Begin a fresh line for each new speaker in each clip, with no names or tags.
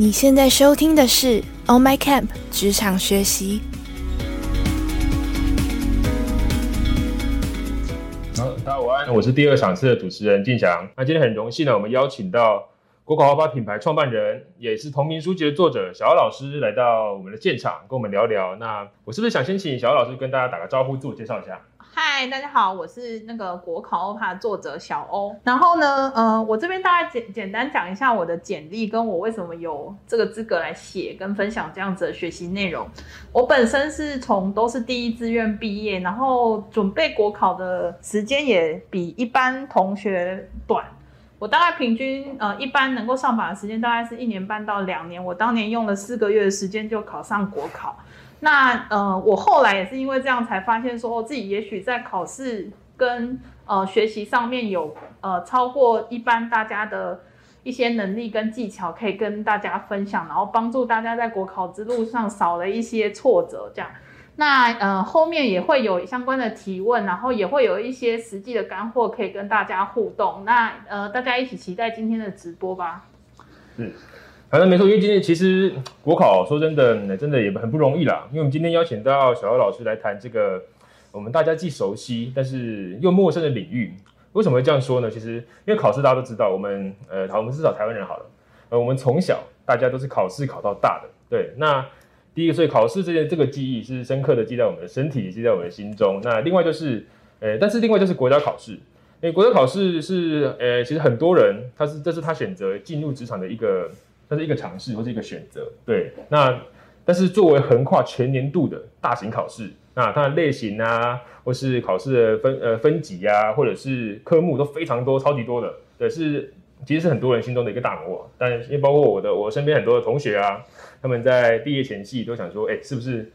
你现在收听的是《On My Camp》职场学习。
好，大家午安，我是第二场次的主持人静祥。那今天很荣幸呢，我们邀请到国考花花品牌创办人，也是同名书籍的作者小姚老师来到我们的现场，跟我们聊聊。那我是不是想先请小姚老师跟大家打个招呼，自我介绍一下？
嗨，大家好，我是那个国考欧帕作者小欧。然后呢，呃，我这边大概简简单讲一下我的简历，跟我为什么有这个资格来写跟分享这样子的学习内容。我本身是从都是第一志愿毕业，然后准备国考的时间也比一般同学短。我大概平均呃，一般能够上榜的时间大概是一年半到两年。我当年用了四个月的时间就考上国考。那呃，我后来也是因为这样才发现，说自己也许在考试跟呃学习上面有呃超过一般大家的一些能力跟技巧，可以跟大家分享，然后帮助大家在国考之路上少了一些挫折。这样，那呃后面也会有相关的提问，然后也会有一些实际的干货可以跟大家互动。那呃，大家一起期待今天的直播吧。
嗯。反正没错，因为今天其实国考说真的，真的也很不容易啦。因为我们今天邀请到小姚老师来谈这个我们大家既熟悉但是又陌生的领域。为什么会这样说呢？其实因为考试大家都知道，我们呃，好，我们至少台湾人好了，呃，我们从小大家都是考试考到大的。对，那第一个，所以考试这件这个记忆是深刻的记在我们的身体，记在我们的心中。那另外就是，呃，但是另外就是国家考试，因为国家考试是，呃，其实很多人他是这是他选择进入职场的一个。它是一个尝试或是一个选择，对。那但是作为横跨全年度的大型考试，那它的类型啊，或是考试的分呃分级啊，或者是科目都非常多，超级多的，对，是其实是很多人心中的一个大魔王。但因为包括我的我身边很多的同学啊，他们在毕业前夕都想说，哎，是不是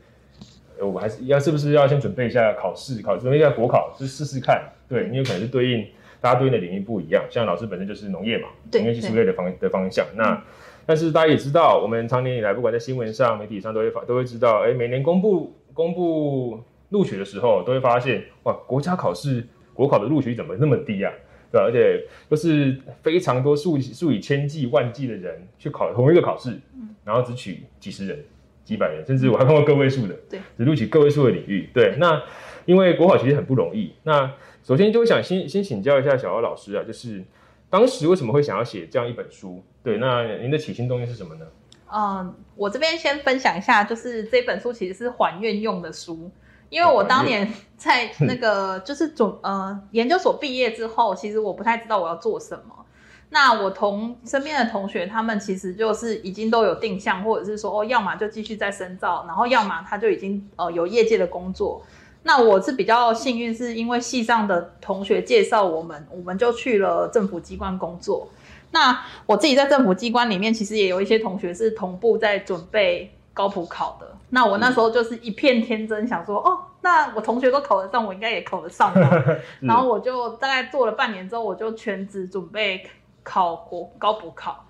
我们还是要是不是要先准备一下考试，考准备一下国考，就试试看，对，因为可能是对应大家对应的领域不一样，像老师本身就是农业嘛，农业技术类的方的方向，那。但是大家也知道，我们常年以来，不管在新闻上、媒体上，都会发都会知道，哎，每年公布公布录取的时候，都会发现，哇，国家考试国考的录取怎么那么低啊？对吧？而且都是非常多数数以千计万计的人去考同一个考试，然后只取几十人、几百人，甚至我还看过个位数的，
对，
只录取个位数的领域。对，那因为国考其实很不容易。那首先就想先先请教一下小姚老师啊，就是当时为什么会想要写这样一本书？对，那您的起心动念是什么呢？
嗯，我这边先分享一下，就是这本书其实是还愿用的书，因为我当年 在那个 就是准呃研究所毕业之后，其实我不太知道我要做什么。那我同身边的同学，他们其实就是已经都有定向，或者是说哦，要么就继续在深造，然后要么他就已经呃有业界的工作。那我是比较幸运，是因为系上的同学介绍我们，我们就去了政府机关工作。那我自己在政府机关里面，其实也有一些同学是同步在准备高普考的。那我那时候就是一片天真，想说哦，那我同学都考得上，我应该也考得上吧。然后我就大概做了半年之后，我就全职准备考国高普考。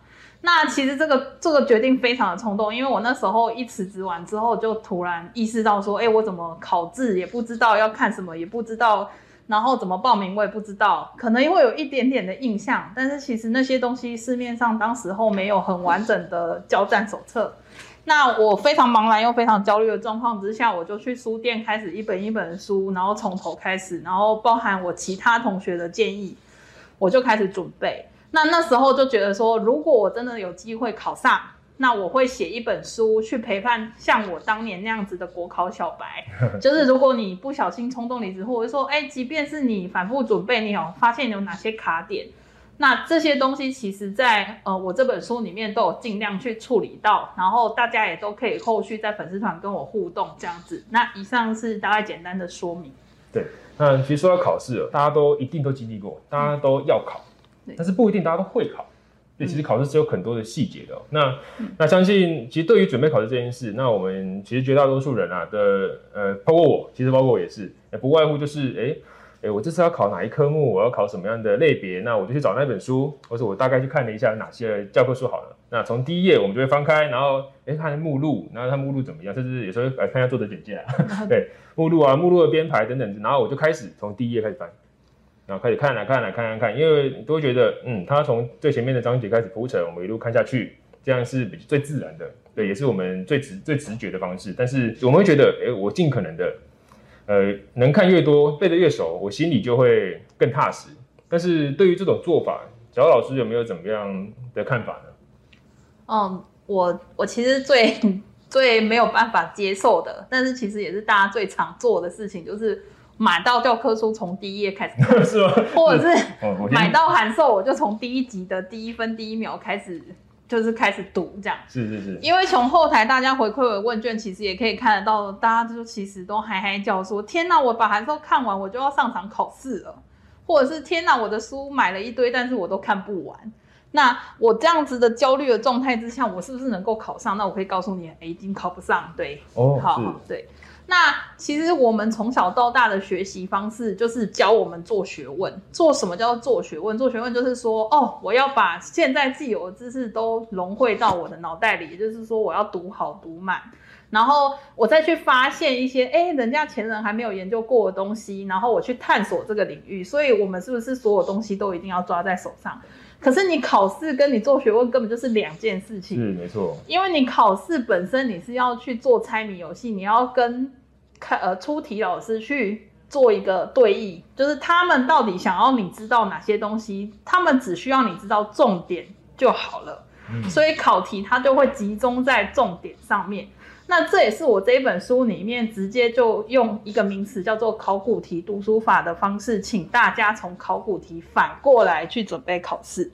那其实这个这个决定非常的冲动，因为我那时候一辞职完之后，就突然意识到说，哎，我怎么考制也不知道要看什么，也不知道。然后怎么报名我也不知道，可能会有一点点的印象，但是其实那些东西市面上当时候没有很完整的交战手册。那我非常茫然又非常焦虑的状况之下，我就去书店开始一本一本书，然后从头开始，然后包含我其他同学的建议，我就开始准备。那那时候就觉得说，如果我真的有机会考上。那我会写一本书去陪伴像我当年那样子的国考小白，就是如果你不小心冲动离职，或者说，哎，即便是你反复准备，你有发现有哪些卡点，那这些东西其实在呃我这本书里面都有尽量去处理到，然后大家也都可以后续在粉丝团跟我互动这样子。那以上是大概简单的说明。
对，那其实说到考试，大家都一定都经历过，大家都要考，但是不一定大家都会考。对，其实考试是有很多的细节的。那那相信，其实对于准备考试这件事，那我们其实绝大多数人啊的，呃，包括我，其实包括我也是，不外乎就是，哎，哎，我这次要考哪一科目，我要考什么样的类别，那我就去找那本书，或者我大概去看了一下哪些教科书好了。那从第一页我们就会翻开，然后哎看目录，然后它目录怎么样，甚至有时候来看一下作者简介啊，对，目录啊，目录的编排等等，然后我就开始从第一页开始翻。然后开始看来看来看看看，因为都会觉得，嗯，他从最前面的章节开始铺陈，我们一路看下去，这样是比最自然的，对，也是我们最直最直觉的方式。但是我们会觉得，哎，我尽可能的，呃，能看越多，背得越熟，我心里就会更踏实。但是对于这种做法，小老师有没有怎么样的看法呢？
嗯，我我其实最最没有办法接受的，但是其实也是大家最常做的事情，就是买到教科书从第一页开始看，
是吗？
或者是 买到函授我就从第一集的第一分第一秒开始，就是开始读这样。
是是是，
因为从后台大家回馈的问卷，其实也可以看得到，大家就其实都嗨嗨叫说：“天哪，我把函授看完，我就要上场考试了。”或者是“天哪，我的书买了一堆，但是我都看不完。”那我这样子的焦虑的状态之下，我是不是能够考上？那我可以告诉你，哎，已经考不上。对，
哦，
好对。那其实我们从小到大的学习方式，就是教我们做学问。做什么叫做学问？做学问就是说，哦，我要把现在既有的知识都融汇到我的脑袋里，也就是说，我要读好读满，然后我再去发现一些，哎，人家前人还没有研究过的东西，然后我去探索这个领域。所以，我们是不是所有东西都一定要抓在手上？可是你考试跟你做学问根本就是两件事情。
是没错，
因为你考试本身你是要去做猜谜游戏，你要跟看呃出题老师去做一个对弈，就是他们到底想要你知道哪些东西，他们只需要你知道重点就好了。所以考题它就会集中在重点上面。那这也是我这一本书里面直接就用一个名词叫做考古题读书法的方式，请大家从考古题反过来去准备考试。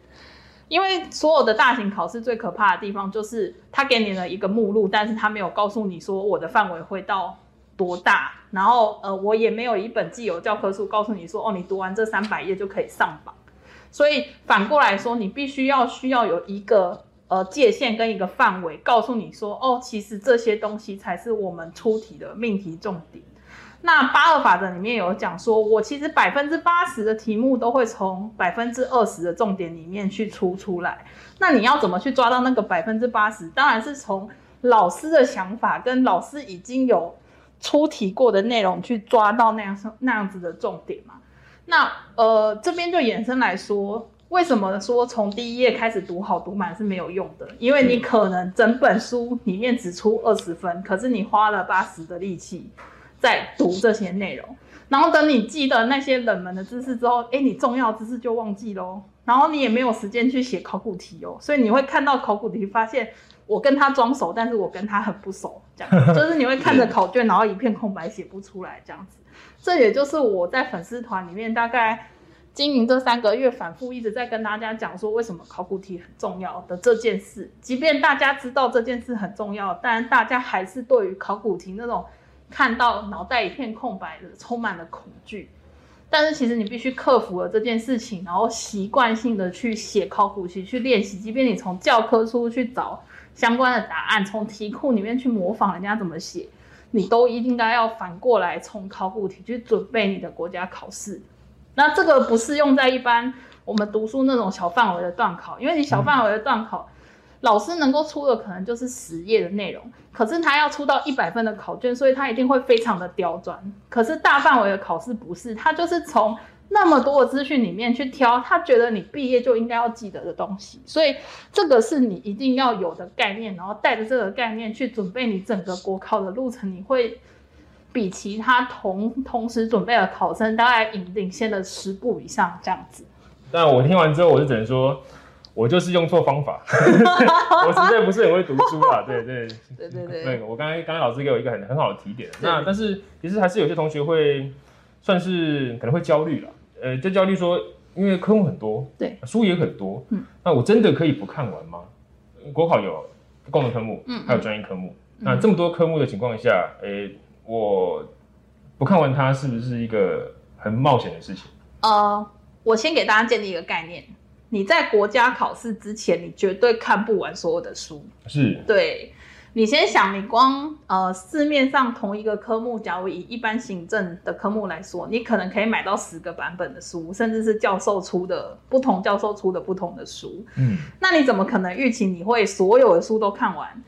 因为所有的大型考试最可怕的地方就是他给你了一个目录，但是他没有告诉你说我的范围会到多大，然后呃我也没有一本既有教科书告诉你说哦你读完这三百页就可以上榜，所以反过来说你必须要需要有一个呃界限跟一个范围，告诉你说哦其实这些东西才是我们出题的命题重点。那八二法则里面有讲说，我其实百分之八十的题目都会从百分之二十的重点里面去出出来。那你要怎么去抓到那个百分之八十？当然是从老师的想法跟老师已经有出题过的内容去抓到那样那样子的重点嘛。那呃这边就衍生来说，为什么说从第一页开始读好读满是没有用的？因为你可能整本书里面只出二十分，可是你花了八十的力气。在读这些内容，然后等你记得那些冷门的知识之后，哎，你重要知识就忘记喽。然后你也没有时间去写考古题哦，所以你会看到考古题，发现我跟他装熟，但是我跟他很不熟，这样就是你会看着考卷，然后一片空白，写不出来这样子。这也就是我在粉丝团里面大概经营这三个月，反复一直在跟大家讲说，为什么考古题很重要的这件事。即便大家知道这件事很重要，但大家还是对于考古题那种。看到脑袋一片空白的，充满了恐惧。但是其实你必须克服了这件事情，然后习惯性的去写考古题去练习。即便你从教科书去找相关的答案，从题库里面去模仿人家怎么写，你都应该要反过来从考古题去准备你的国家考试。那这个不是用在一般我们读书那种小范围的段考，因为你小范围的段考。老师能够出的可能就是十页的内容，可是他要出到一百分的考卷，所以他一定会非常的刁钻。可是大范围的考试不是，他就是从那么多的资讯里面去挑，他觉得你毕业就应该要记得的东西，所以这个是你一定要有的概念，然后带着这个概念去准备你整个国考的路程，你会比其他同同时准备的考生大概领领先了十步以上这样子。
但我听完之后，我就只能说。我就是用错方法，我实在不是很会读书啦。对对
对对对，
那个我刚才刚才老师给我一个很很好的提点。那但是其实还是有些同学会算是可能会焦虑了，呃，就焦虑说，因为科目很多，
对，
书也很多，嗯，那我真的可以不看完吗？国考有共同科目，嗯，还有专业科目，那这么多科目的情况下，诶，我不看完它是不是一个很冒险的事情？
呃，我先给大家建立一个概念。你在国家考试之前，你绝对看不完所有的书。
是，
对，你先想，你光呃市面上同一个科目，假如以一般行政的科目来说，你可能可以买到十个版本的书，甚至是教授出的不同教授出的不同的书。嗯，那你怎么可能预期你会所有的书都看完，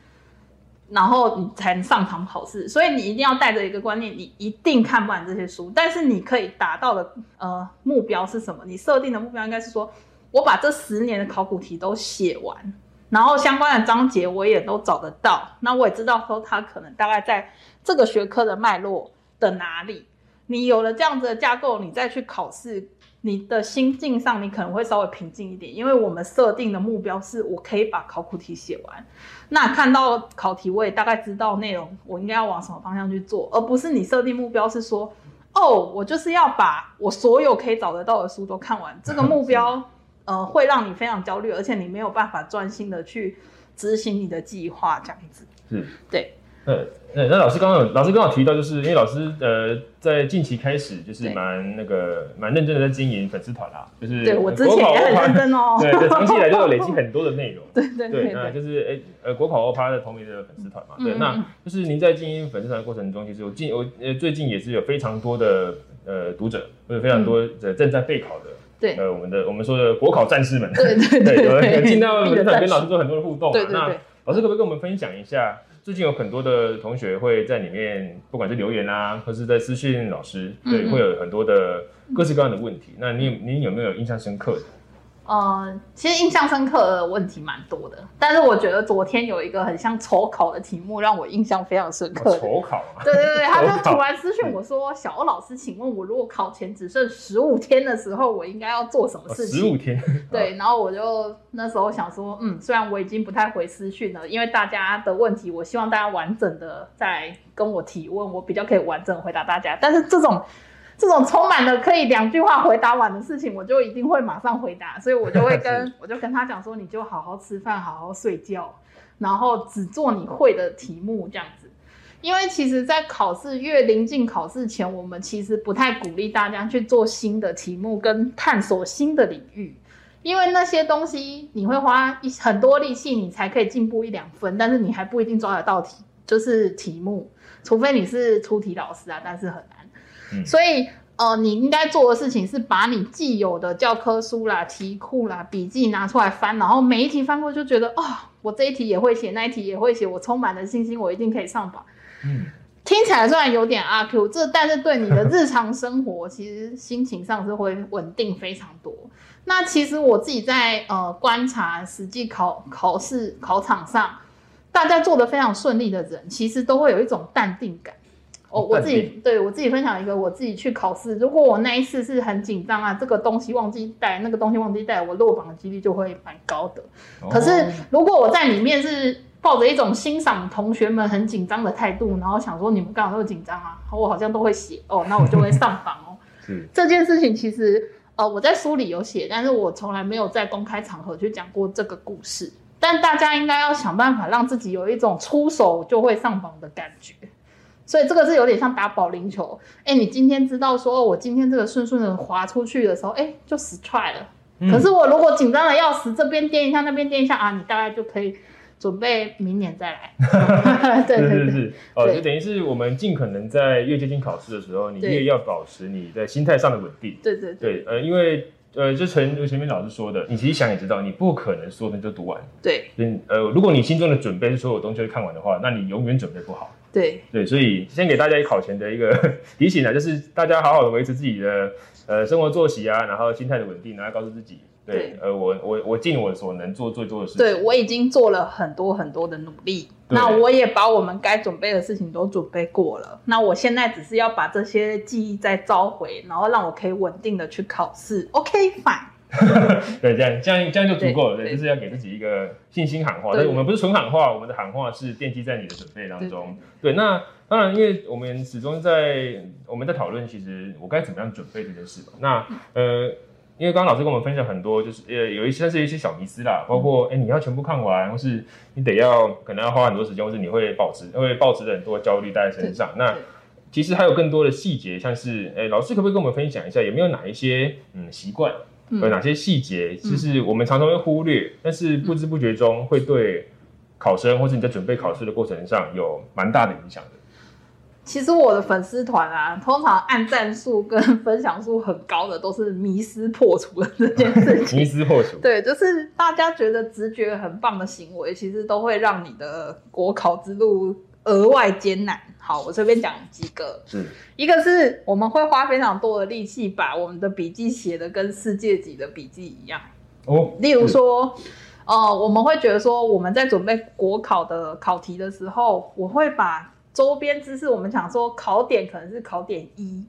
然后你才能上场考试？所以你一定要带着一个观念，你一定看不完这些书。但是你可以达到的呃目标是什么？你设定的目标应该是说。我把这十年的考古题都写完，然后相关的章节我也都找得到，那我也知道说它可能大概在这个学科的脉络的哪里。你有了这样子的架构，你再去考试，你的心境上你可能会稍微平静一点，因为我们设定的目标是我可以把考古题写完。那看到考题，我也大概知道内容，我应该要往什么方向去做，而不是你设定目标是说，哦，我就是要把我所有可以找得到的书都看完。这个目标，呃，会让你非常焦虑，而且你没有办法专心的去执行你的计划，这样子。
嗯，
对。
呃，那那老师刚刚有老师刚好提到，就是因为老师呃在近期开始就是蛮那个蛮认真的在经营粉丝团啦，就是
对我之前也很认真哦，
对对，长期以来就有累积 很多的内容，
对对对，
那就是哎呃国考欧趴的同名的粉丝团嘛，对，那就是您在经营粉丝团的过程中，其实我近我呃最近也是有非常多的呃读者，或者非常多的正在备考的，
对，
呃我们的我们说的国考战士们，
对对 对，
有进到粉丝团跟老师做很多的互动，
对对对，
那老师可不可以跟我们分享一下？最近有很多的同学会在里面，不管是留言啊，或是在私信老师，对，会有很多的各式各样的问题。那你你有没有印象深刻的？
呃，其实印象深刻的问题蛮多的，但是我觉得昨天有一个很像丑考的题目，让我印象非常深刻。
丑考？
对对对，他就突然私讯我说：“小欧老师，请问我如果考前只剩十五天的时候，我应该要做什么事情？”
十五天。
对，然后我就那时候想说，嗯，虽然我已经不太回私讯了，因为大家的问题，我希望大家完整的在跟我提问，我比较可以完整回答大家。但是这种。这种充满了可以两句话回答完的事情，我就一定会马上回答，所以我就会跟我就跟他讲说，你就好好吃饭，好好睡觉，然后只做你会的题目这样子。因为其实，在考试越临近考试前，我们其实不太鼓励大家去做新的题目跟探索新的领域，因为那些东西你会花一很多力气，你才可以进步一两分，但是你还不一定抓得到题，就是题目，除非你是出题老师啊，但是很难。所以，呃，你应该做的事情是把你既有的教科书啦、题库啦、笔记拿出来翻，然后每一题翻过就觉得，哦，我这一题也会写，那一题也会写，我充满了信心，我一定可以上榜。嗯，听起来虽然有点阿 Q，这但是对你的日常生活，其实心情上是会稳定非常多。那其实我自己在呃观察实际考考试考场上，大家做的非常顺利的人，其实都会有一种淡定感。我我自己对我自己分享一个，我自己去考试，如果我那一次是很紧张啊，这个东西忘记带，那个东西忘记带，我落榜的几率就会蛮高的。可是如果我在里面是抱着一种欣赏同学们很紧张的态度，然后想说你们干嘛那么紧张啊？我好像都会写哦，那我就会上榜哦。这件事情其实呃我在书里有写，但是我从来没有在公开场合去讲过这个故事。但大家应该要想办法让自己有一种出手就会上榜的感觉。所以这个是有点像打保龄球，哎，你今天知道说，我今天这个顺顺的滑出去的时候，哎，就死踹了。可是我如果紧张的要死，这边颠一下，那边颠一下啊，你大概就可以准备明年再来。对对对
对，哦，就等于是我们尽可能在越接近考试的时候，你越要保持你在心态上的稳定。
对对
对，呃，因为。呃，就陈如前面老师说的，你其实想也知道，你不可能所有东西都读完。
对。
嗯，呃，如果你心中的准备是所有东西都看完的话，那你永远准备不好。
对。
对，所以先给大家一考前的一个 提醒啊，就是大家好好的维持自己的呃生活作息啊，然后心态的稳定，然后告诉自己。对，呃，我我我尽我所能做最多的事情。
对，我已经做了很多很多的努力，那我也把我们该准备的事情都准备过了。那我现在只是要把这些记忆再召回，然后让我可以稳定的去考试。OK，fine。
对，这样这样这样就足够了。对，就是要给自己一个信心喊话。但我们不是纯喊话，我们的喊话是奠基在你的准备当中。对，那当然，因为我们始终在我们在讨论，其实我该怎么样准备这件事嘛。那呃。因为刚刚老师跟我们分享很多，就是呃有一些但是一些小迷思啦，包括哎你要全部看完，或是你得要可能要花很多时间，或是你会保持会保持很多焦虑带在身上。那其实还有更多的细节，像是哎老师可不可以跟我们分享一下，有没有哪一些嗯习惯，有哪些细节，就是我们常常会忽略，但是不知不觉中会对考生或是你在准备考试的过程上有蛮大的影响的。
其实我的粉丝团啊，通常按赞数跟分享数很高的，都是迷失破除的这件事情。
迷失破除，
对，就是大家觉得直觉很棒的行为，其实都会让你的国考之路额外艰难。好，我这边讲几个，
是
一个是我们会花非常多的力气，把我们的笔记写的跟世界级的笔记一样。哦，例如说。呃，我们会觉得说我们在准备国考的考题的时候，我会把周边知识，我们想说考点可能是考点一，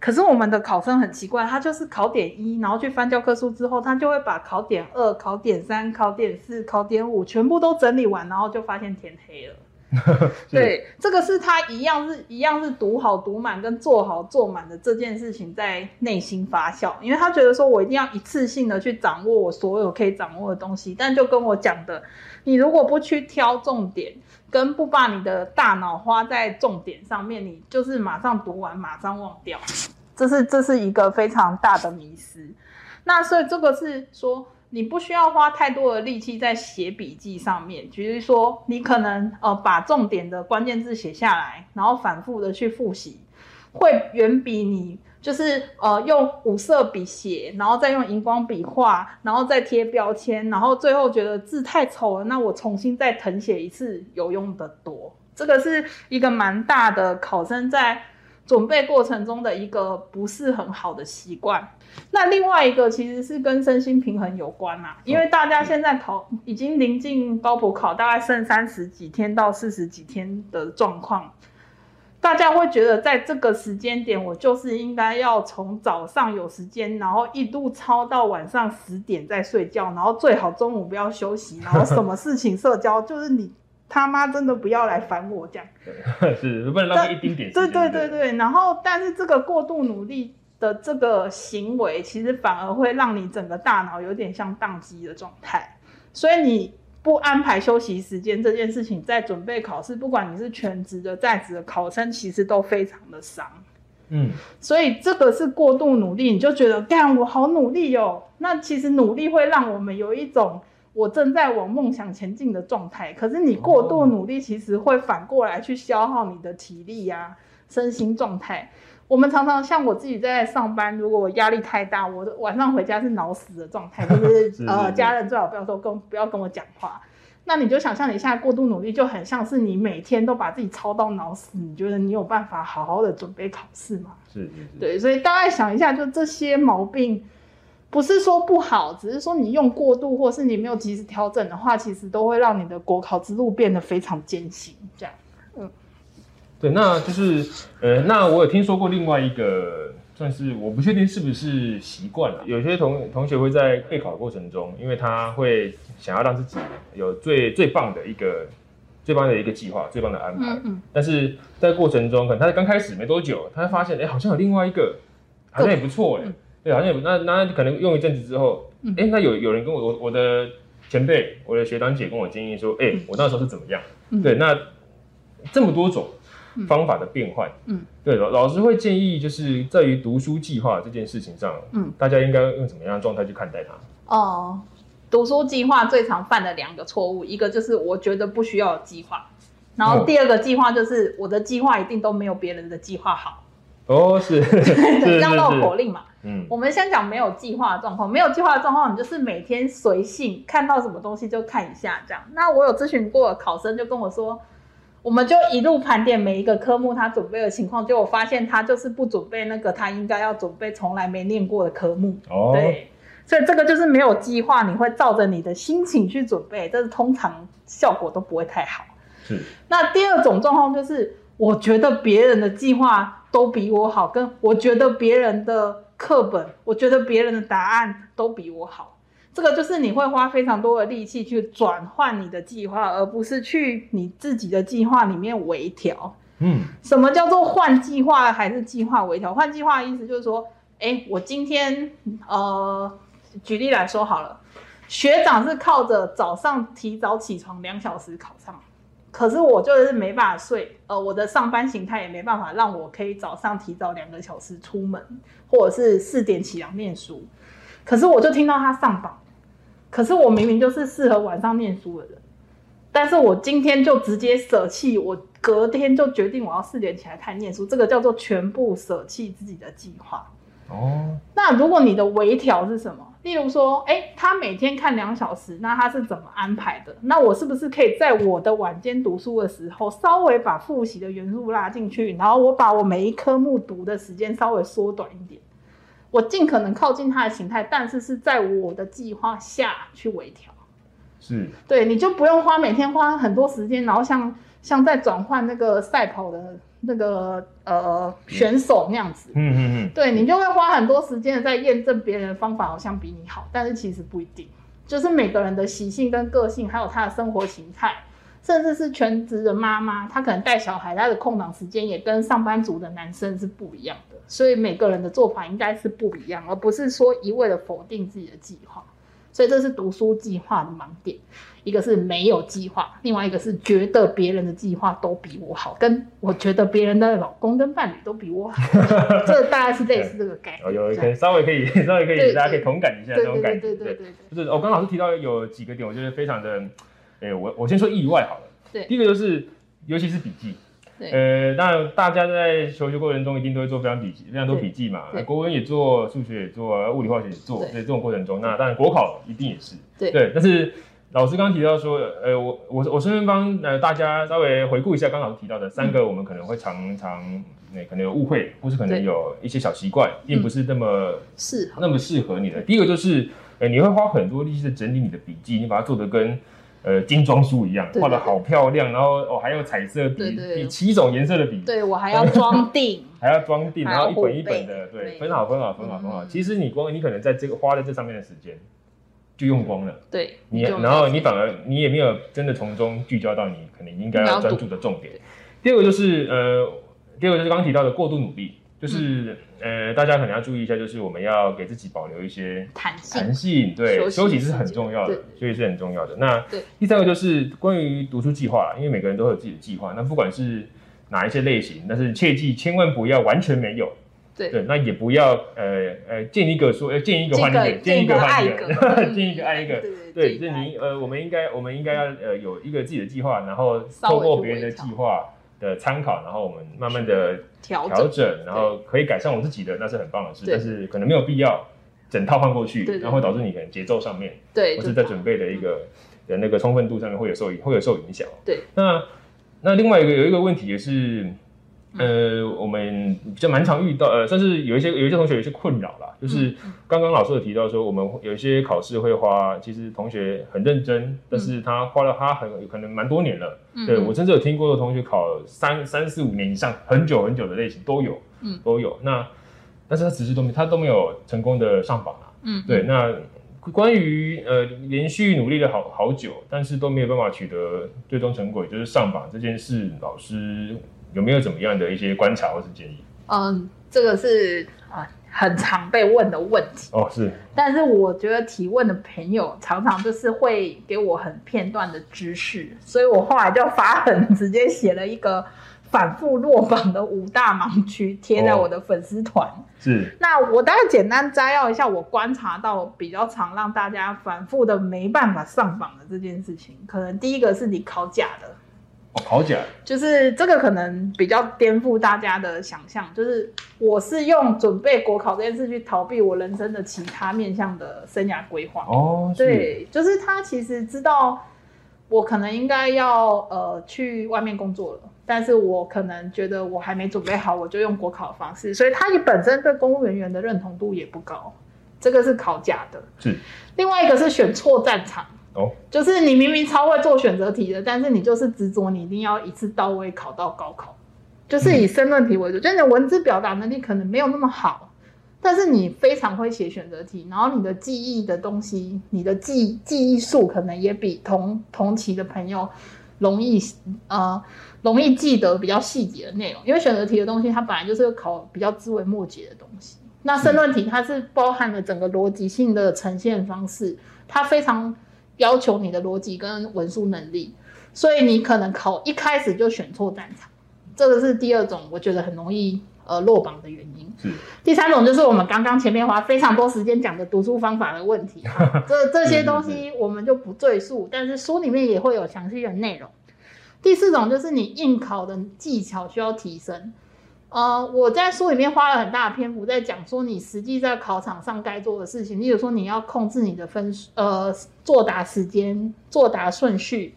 可是我们的考生很奇怪，他就是考点一，然后去翻教科书之后，他就会把考点二、考点三、考点四、考点五全部都整理完，然后就发现天黑了。对，这个是他一样是一样是读好读满跟做好做满的这件事情在内心发酵，因为他觉得说我一定要一次性的去掌握我所有可以掌握的东西，但就跟我讲的，你如果不去挑重点，跟不把你的大脑花在重点上面，你就是马上读完马上忘掉，这是这是一个非常大的迷失。那所以这个是说。你不需要花太多的力气在写笔记上面，比如说你可能呃把重点的关键字写下来，然后反复的去复习，会远比你就是呃用五色笔写，然后再用荧光笔画，然后再贴标签，然后最后觉得字太丑了，那我重新再誊写一次有用的多。这个是一个蛮大的考生在。准备过程中的一个不是很好的习惯，那另外一个其实是跟身心平衡有关啦，因为大家现在考已经临近高普考，大概剩三十几天到四十几天的状况，大家会觉得在这个时间点，我就是应该要从早上有时间，然后一路超到晚上十点再睡觉，然后最好中午不要休息，然后什么事情社交就是你。他妈真的不要来烦我这样，
是不能浪费一丁点。
对对对对，然后但是这个过度努力的这个行为，其实反而会让你整个大脑有点像宕机的状态。所以你不安排休息时间这件事情，在准备考试，不管你是全职的在职的考生，其实都非常的伤。嗯，所以这个是过度努力，你就觉得干我好努力哦。那其实努力会让我们有一种。我正在往梦想前进的状态，可是你过度努力，其实会反过来去消耗你的体力呀、身心状态。我们常常像我自己在上班，如果我压力太大，我晚上回家是脑死的状态，就是 呃，家人最好不要说跟不要跟我讲话。那你就想象你现在过度努力，就很像是你每天都把自己操到脑死。你觉得你有办法好好的准备考试吗？
是是
是。对，所以大概想一下，就这些毛病。不是说不好，只是说你用过度，或是你没有及时调整的话，其实都会让你的国考之路变得非常艰辛。这样，嗯，
对，那就是呃，那我有听说过另外一个，算是我不确定是不是习惯了。有些同同学会在备考过程中，因为他会想要让自己有最最棒的一个最棒的一个计划，最棒的安排。嗯嗯。但是在过程中，可能他刚开始没多久，他发现哎，好像有另外一个，好像也不错哎。对，好像也那那可能用一阵子之后，哎，那有有人跟我我我的前辈，我的学长姐跟我建议说，哎，我那时候是怎么样？对，那这么多种方法的变换，嗯，对，老老师会建议就是在于读书计划这件事情上，嗯，大家应该用什么样的状态去看待它？
哦，读书计划最常犯的两个错误，一个就是我觉得不需要计划，然后第二个计划就是我的计划一定都没有别人的计划好。
哦，是，
这样绕口令嘛。嗯，我们先讲没有计划的状况。没有计划的状况，你就是每天随性，看到什么东西就看一下这样。那我有咨询过考生，就跟我说，我们就一路盘点每一个科目他准备的情况，结果发现他就是不准备那个他应该要准备、从来没念过的科目。哦，对，所以这个就是没有计划，你会照着你的心情去准备，但是通常效果都不会太好。
是。
那第二种状况就是，我觉得别人的计划都比我好，跟我觉得别人的。课本，我觉得别人的答案都比我好。这个就是你会花非常多的力气去转换你的计划，而不是去你自己的计划里面微调。嗯，什么叫做换计划还是计划微调？换计划的意思就是说，哎，我今天呃，举例来说好了，学长是靠着早上提早起床两小时考上。可是我就是没办法睡，呃，我的上班形态也没办法让我可以早上提早两个小时出门，或者是四点起床念书。可是我就听到他上榜，可是我明明就是适合晚上念书的人，但是我今天就直接舍弃，我隔天就决定我要四点起来看念书，这个叫做全部舍弃自己的计划。哦，那如果你的微调是什么？例如说，哎，他每天看两小时，那他是怎么安排的？那我是不是可以在我的晚间读书的时候，稍微把复习的元素拉进去，然后我把我每一科目读的时间稍微缩短一点，我尽可能靠近他的形态，但是是在我的计划下去微调。
是
对，你就不用花每天花很多时间，然后像像在转换那个赛跑的那个呃选手那样子。
嗯嗯嗯，
对你就会花很多时间在验证别人的方法好像比你好，但是其实不一定，就是每个人的习性跟个性，还有他的生活形态，甚至是全职的妈妈，她可能带小孩，她的空档时间也跟上班族的男生是不一样的，所以每个人的做法应该是不一样，而不是说一味的否定自己的计划。所以这是读书计划的盲点，一个是没有计划，另外一个是觉得别人的计划都比我好，跟我觉得别人的老公跟伴侣都比我好，这大概是类似这个概
哦，
念。
有可以稍微可以稍微可以，大家可以同感一下这种感觉。
对对对对对，
就是我刚刚老师提到有几个点，我觉得非常的，诶，我我先说意外好了。
对
第一个就是，尤其是笔记。
对
呃，当然大家在求学过程中一定都会做非常笔记，非常多笔记嘛。国文也做，数学也做，物理化学也做。
对
对这种过程中，那当然国考一定也是。
对
对，但是老师刚刚提到说，呃，我我我顺便帮呃大家稍微回顾一下刚刚老师提到的三个，我们可能会常常那可能有误会，或是可能有一些小习惯，并不是那么
适合
那么适合你的。第一个就是，呃，你会花很多力气在整理你的笔记，你把它做的跟呃精装书一样，画的好漂亮，然后哦还有彩色笔，笔七种颜色的笔，
对我 还要装订，
还要装订，然后一本一本的，对，
对。
分好分好分好分好。
嗯。
其实你光你可能在这个花在这上面的时间就用光了，
对，
你然后你反而你也没有真的从中聚焦到你可能应该要专注的重点。第二个就是呃，第二个就是刚刚提到的过度努力，就是、
嗯。
呃大家可能要注意一下，就是我们要给自己保留一些
弹性。
弹性，对，
休息。
是很重要的
对，
休息是很重要的。那第三个就是关于读书计划，因为每个人都有自己的计划，那不管是哪一些类型，但是切记千万不要完全没有，
对。
对，那也不要呃呃见一个说，呃见一个换一个，
见
见一个换一个，
个
见一个爱一个。对，就是你呃，我们应该我们应该要呃有一个自己的计划，然后透过别人的计划的参考，然后我们慢慢的
调整，
调整，然后可以改善我自己的，那是很棒的事。但是可能没有必要整套换过去，然后会导致你可能节奏上面，
对，
或
就是
在准备的一个的那个充分度上面会有受会有受影响。
对，
那那另外一个有一个问题也是。
嗯
呃，我们比较蛮常遇到，呃，算是有一些有一些同学有一些困扰啦，就是
嗯
刚刚老师有提到说，我们有一些考试会花，其实同学很认真，但是他花了他很可能蛮多年了，
嗯
对我甚至有听过的同学考三三四五年以上，很久很久的类型都有，
嗯，
都有。那但是他只是都没他都没有成功的上榜啊，
嗯，
对。那关于呃连续努力了好好久，但是都没有办法取得最终成果，也就是上榜这件事，老师有没有怎么样的一些观察或是建议？
嗯，这个是啊很常被问的问题，
哦，是
但是我觉得提问的朋友常常就是会给我很片段的知识，所以我后来就发狠，直接写了一个反复落榜的五大盲区，贴在我的粉丝团。
是，
那我大概简单摘要一下，我观察到比较常让大家反复的没办法上榜的这件事情，可能第一个是你考假的，
哦，考假，
就是这个可能比较颠覆大家的想象，就是我是用准备国考这件事去逃避我人生的其他面向的生涯规划。
哦，是，
对，就是他其实知道我可能应该要呃去外面工作了，但是我可能觉得我还没准备好，我就用国考的方式，所以他也本身对公务人员的认同度也不高，这个是考假的。
是，
另外一个是选错战场。
哦，
就是你明明超会做选择题的，但是你就是执着你一定要一次到位考到高考，就是以申论题为主，就是你的文字表达能力可能没有那么好，但是你非常会写选择题，然后你的记忆的东西，你的记记忆数可能也比同同期的朋友容易呃容易记得比较细节的内容，因为选择题的东西它本来就是考比较枝微末节的东西。那申论题它是包含了整个逻辑性的呈现方式，它非常要求你的逻辑跟文书能力，所以你可能考一开始就选错战场，这个是第二种我觉得很容易呃落榜的原因。
是，
第三种就是我们刚刚前面花非常多时间讲的读书方法的问题，啊 这这些东西我们就不赘述，但是书里面也会有详细的内容。第四种就是你应考的技巧需要提升。呃，我在书里面花了很大的篇幅在讲说你实际在考场上该做的事情，例如说你要控制你的分数，呃，作答时间、作答顺序，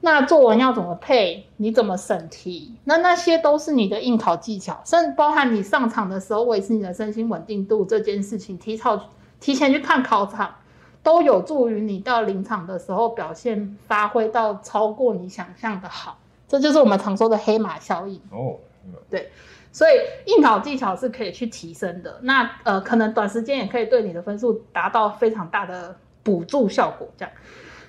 那作文要怎么配，你怎么审题，那那些都是你的应考技巧，甚至包含你上场的时候维持你的身心稳定度这件事情，提早提前去看考场，都有助于你到临场的时候表现发挥到超过你想象的好。这就是我们常说的黑马效应。
哦，
所以应考技巧是可以去提升的。那呃，可能短时间也可以对你的分数达到非常大的补助效果。这样，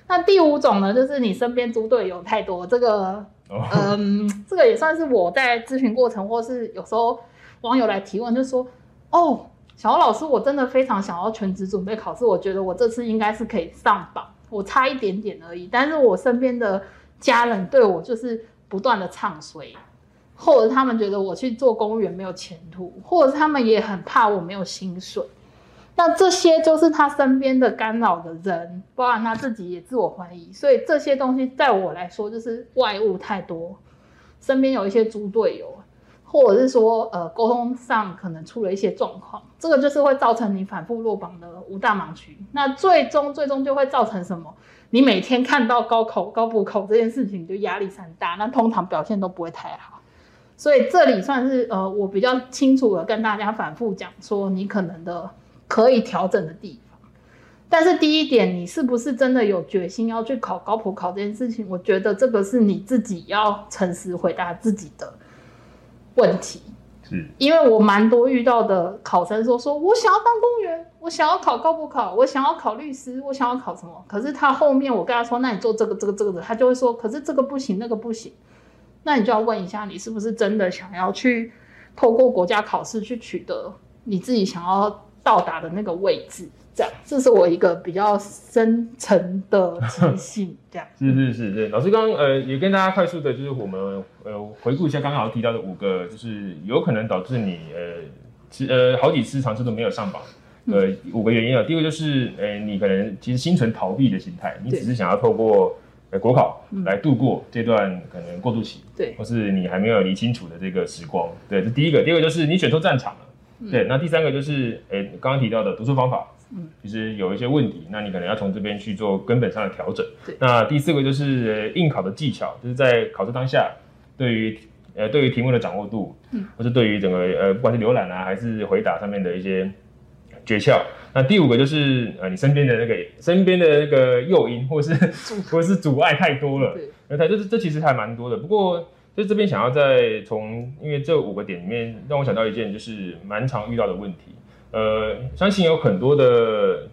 那第五种呢，就是你身边猪队友太多。这个，
哦，
嗯，这个也算是我在咨询过程，或是有时候网友来提问，就说，哦，小欧老师，我真的非常想要全职准备考试，我觉得我这次应该是可以上榜，我差一点点而已。但是我身边的家人对我就是不断的唱衰。或者他们觉得我去做公务员没有前途，或者他们也很怕我没有薪水。那这些就是他身边的干扰的人，包含他自己也自我怀疑。所以这些东西在我来说就是外物太多，身边有一些猪队友，或者是说呃沟通上可能出了一些状况，这个就是会造成你反复落榜的五大盲区。那最终最终就会造成什么？你每天看到高考高补考这件事情，就压力山大，那通常表现都不会太好。所以这里算是呃，我比较清楚的跟大家反复讲说，你可能的可以调整的地方。但是第一点，你是不是真的有决心要去考高普考这件事情？我觉得这个是你自己要诚实回答自己的问题。
嗯，
因为我蛮多遇到的考生说，说我想要当公务员，我想要考高普考，我想要考律师，我想要考什么？可是他后面我跟他说，那你做这个这个这个的，他就会说，可是这个不行，那个不行。那你就要问一下，你是不是真的想要去透过国家考试去取得你自己想要到达的那个位置？这样，这是我一个比较深层的提醒。这样，
是是是是，老师刚刚呃也跟大家快速的，就是我们呃回顾一下刚刚提到的五个，就是有可能导致你呃其呃好几次尝试都没有上榜，呃五个原因啊。第一个就是呃你可能其实心存逃避的心态，你只是想要透过。呃，国考来度过这段可能过渡期，
对，
或是你还没有理清楚的这个时光，对，这第一个。第二个就是你选错战场了，对。那第三个就是，哎，刚刚提到的读书方法，嗯，其实有一些问题，那你可能要从这边去做根本上的调整。
对。
那第四个就是应考的技巧，就是在考试当下，对于呃对于题目的掌握度，嗯，或是对于整个呃不管是浏览啊还是回答上面的一些诀窍。那第五个就是呃，你身边的那个身边的那个诱因，或是或是阻碍太多了。对，它就是这其实还蛮多的。不过就这边想要再从，因为这五个点里面让我想到一件就是蛮常遇到的问题。呃，相信有很多的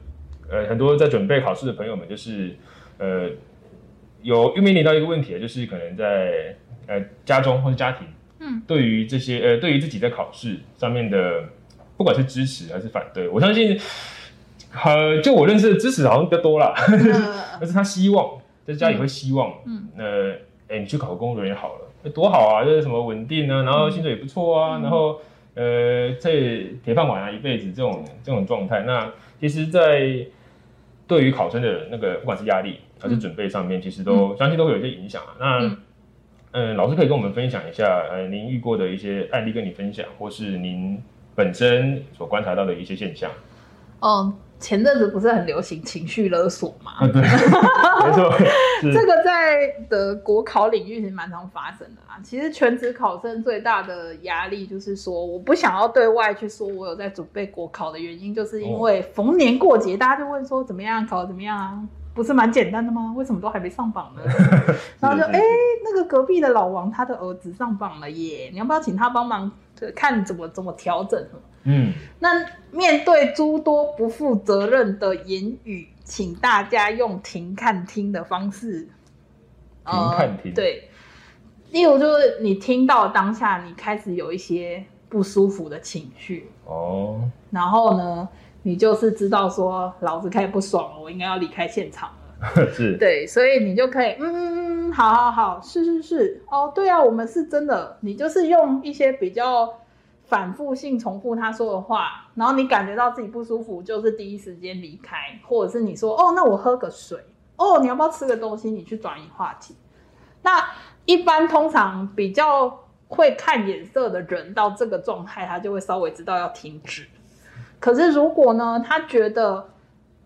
呃很多在准备考试的朋友们，就是呃有面临到一个问题，就是可能在呃家中或者家庭，嗯，对于这些呃对于自己在考试上面的。不管是支持还是反对，我相信，呃，就我认识的支持好像比较多啦。但是他希望在家里会希望，嗯，呃，哎，你去考公务员好了，多好啊，就是什么稳定啊，然后薪水也不错啊，然后呃，这铁饭碗啊，一辈子这种这种状态。那其实，在对于考生的那个不管是压力还是准备上面，其实都相信都会有一些影响啊。那嗯，老师可以跟我们分享一下，呃，您遇过的一些案例跟你分享，或是您。本身所观察到的一些现象，
嗯，前阵子不是很流行情绪勒索嘛？
啊，对，没错，
这个在的国考领域是蛮常发生的啊。其实全职考生最大的压力就是说，我不想要对外去说我有在准备国考的原因，就是因为逢年过节，大家就问说怎么样考怎么样啊？不是蛮简单的吗？为什么都还没上榜呢？然后就哎，那个隔壁的老王他的儿子上榜了耶，你要不要请他帮忙？看怎么怎么调整嗯，那面对诸多不负责任的言语，请大家用停看听的方式，
停看听。
对，例如就是你听到当下，你开始有一些不舒服的情绪哦，然后呢，你就是知道说，老子开始不爽了，我应该要离开现场
了。是，
对，所以你就可以，嗯嗯嗯，好好好，是是是，哦，对啊，我们是真的，你就是用一些比较。反复性重复他说的话，然后你感觉到自己不舒服，就是第一时间离开，或者是你说哦，那我喝个水，哦，你要不要吃个东西？你去转移话题。那一般通常比较会看眼色的人，到这个状态，他就会稍微知道要停止。可是如果呢，他觉得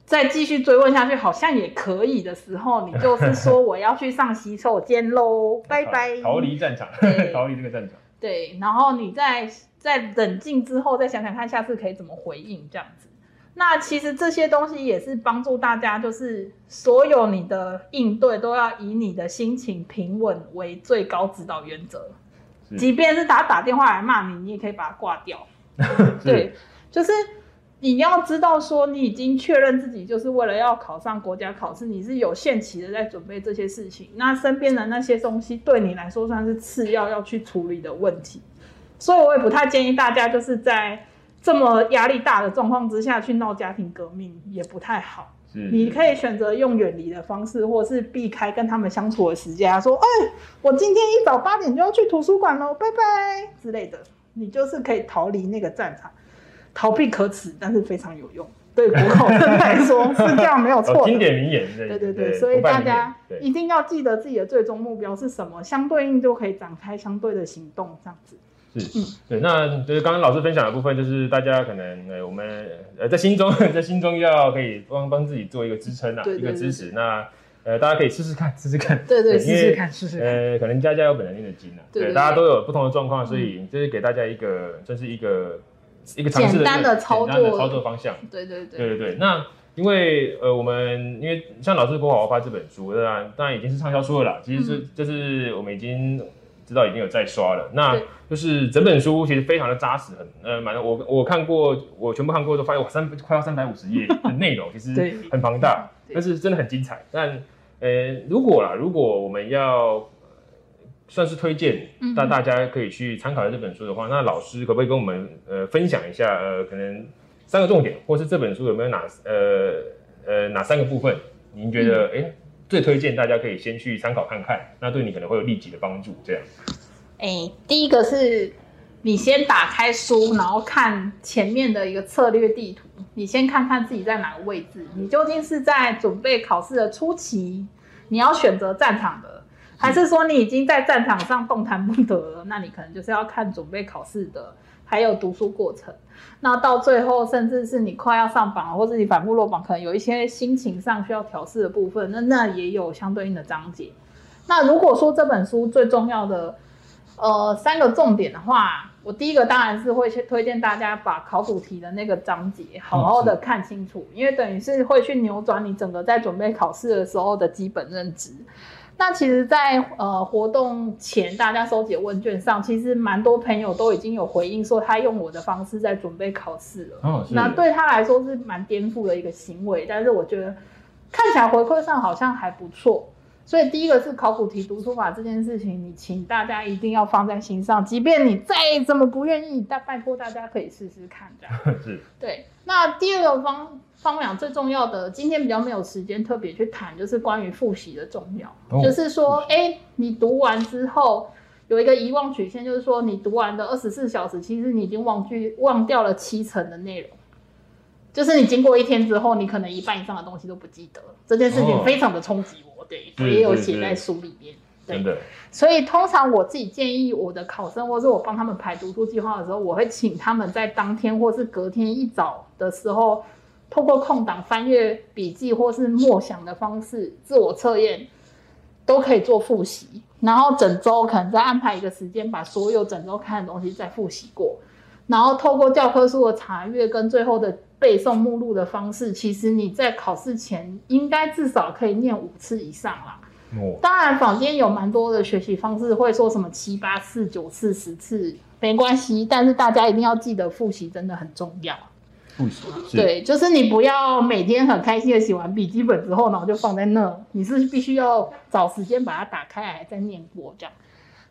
再继续追问下去好像也可以的时候，你就是说我要去上洗手间喽，拜拜，
逃离战场，逃离这个战场。
对，然后你再。再冷静之后，再想想看下次可以怎么回应这样子。那其实这些东西也是帮助大家，就是所有你的应对都要以你的心情平稳为最高指导原则。即便是他打电话来骂你，你也可以把他挂掉。对，就是你要知道说，你已经确认自己就是为了要考上国家考试，你是有限期的在准备这些事情。那身边的那些东西对你来说算是次要要去处理的问题，所以我也不太建议大家就是在这么压力大的状况之下去闹家庭革命，也不太好。你可以选择用远离的方式，或是避开跟他们相处的时间啊，说，哎，我今天一早八点就要去图书馆喽，拜拜之类的，你就是可以逃离那个战场，逃避可耻，但是非常有用。对国考生来说 是这样没有错
哦，经典名言，
对对对，所以大家一定要记得自己的最终目标是什么，相对应就可以展开相对的行动，这样子。
是，
嗯
对，那就是刚刚老师分享的部分，就是大家可能呃，我们呃在心中 在心中要可以帮帮自己做一个支撑啊，
对对
一个支持。那呃，大家可以试试看，试试看，
对对，试试看，试试看。
呃，可能家家有本难念的经啊，
对对对
大家都有不同的状况，所以就是给大家一个，这是一个一个尝试
简单的
的
操作
简单的操作方向。
对对对。
对对对，那因为呃，我们因为像老师国考发这本书，当然当然已经是畅销书了啦。其实是、就是我们已经知道已经有在刷了，那就是整本书其实非常的扎实，很呃蛮我我看过，我全部看过都发现哇三快要三百五十页的内容，其实 很庞大，但是真的很精彩。但呃，如果啦，如果我们要呃算是推荐
嗯
大大家可以去参考这本书的话，那老师可不可以跟我们呃分享一下呃可能三个重点，或是这本书有没有哪呃呃哪三个部分，您觉得哎、诶最推荐大家可以先去参考看看，那对你可能会有立即的帮助，这样。
哎，第一个是你先打开书，然后看前面的一个策略地图，你先看看自己在哪个位置，你究竟是在准备考试的初期，你要选择战场的，还是说你已经在战场上动弹不得了？那你可能就是要看准备考试的，还有读书过程。那到最后，甚至是你快要上榜了，或者你反复落榜，可能有一些心情上需要调试的部分，那那也有相对应的章节。那如果说这本书最重要的呃，三个重点的话，我第一个当然是会去推荐大家把考古题的那个章节好好的看清楚，因为等于是会去扭转你整个在准备考试的时候的基本认知。那其实在，呃活动前，大家收集的问卷上，其实蛮多朋友都已经有回应说，他用我的方式在准备考试了。
哦
那对他来说是蛮颠覆的一个行为，但是我觉得看起来回馈上好像还不错。所以第一个是考古题读书法这件事情，你请大家一定要放在心上，即便你再怎么不愿意，但拜托大家可以试试看这样。
是
对，那第二个方方面最重要的，今天比较没有时间特别去谈，就是关于复习的重要。
哦
就是说，哎，你读完之后有一个遗忘曲线，就是说你读完的二十四小时，其实你已经忘记忘掉了七成的内容。就是你经过一天之后，你可能一半以上的东西都不记得，这件事情
哦
非常的冲击我，对我也有写在书里面。对
真的
所以通常我自己建议我的考生，或是我帮他们排读书计划的时候，我会请他们在当天或是隔天一早的时候，透过空档翻阅笔记或是默想的方式自我测验，都可以做复习。然后整周可能再安排一个时间，把所有整周看的东西再复习过。然后透过教科书的查阅跟最后的背诵目录的方式，其实你在考试前应该至少可以念五次以上啦。
哦
当然，坊间有蛮多的学习方式，会说什么七八次、九次、十次，没关系。但是大家一定要记得复习真的很重要。
复习
对，就是你不要每天很开心的写完笔记本之后，然后就放在那，你是必须要找时间把它打开来再念过这样。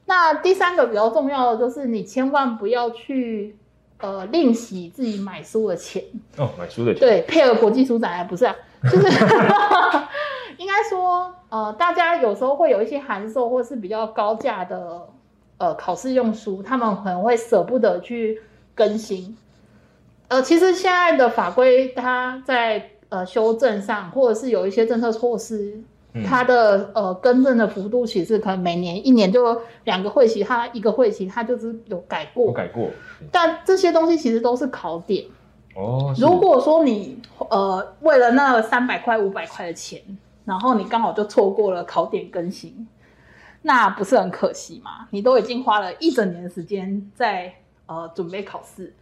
那第三个比较重要的就是，你千万不要去呃吝惜自己买书的钱。
哦买书的钱
对，配合国际书展还不是啊，就是 应该说，呃，大家有时候会有一些函授或是比较高价的呃考试用书，他们可能会舍不得去更新。呃，其实现在的法规它在呃修正上，或者是有一些政策措施，
嗯
它的呃更正的幅度其实可能每年一年就两个会期，它一个会期它就是有改过，
我改过
但这些东西其实都是考点。
哦
如果说你呃为了那三百块五百块的钱，然后你刚好就错过了考点更新，那不是很可惜吗？你都已经花了一整年的时间在呃准备考试，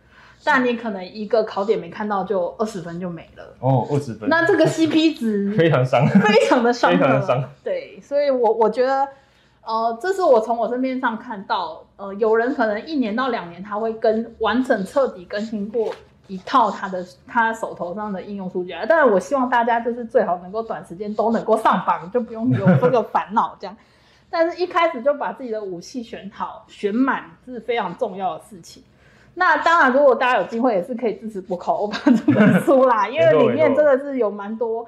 但你可能一个考点没看到，就二十分就没了。
哦，二十分，
那这个 CP 值
非常伤，
非常的伤，
非常的伤。
对，所以我我觉得，呃，这是我从我身边上看到，呃，有人可能一年到两年他会跟完整彻底更新过一套他的他手头上的应用数据啊。但是，我希望大家就是最好能够短时间都能够上榜，就不用有这个烦恼这样。但是一开始就把自己的武器选好、选满是非常重要的事情。那当然，如果大家有机会，也是可以支持国考欧巴这本书啦，因为里面真的是有蛮多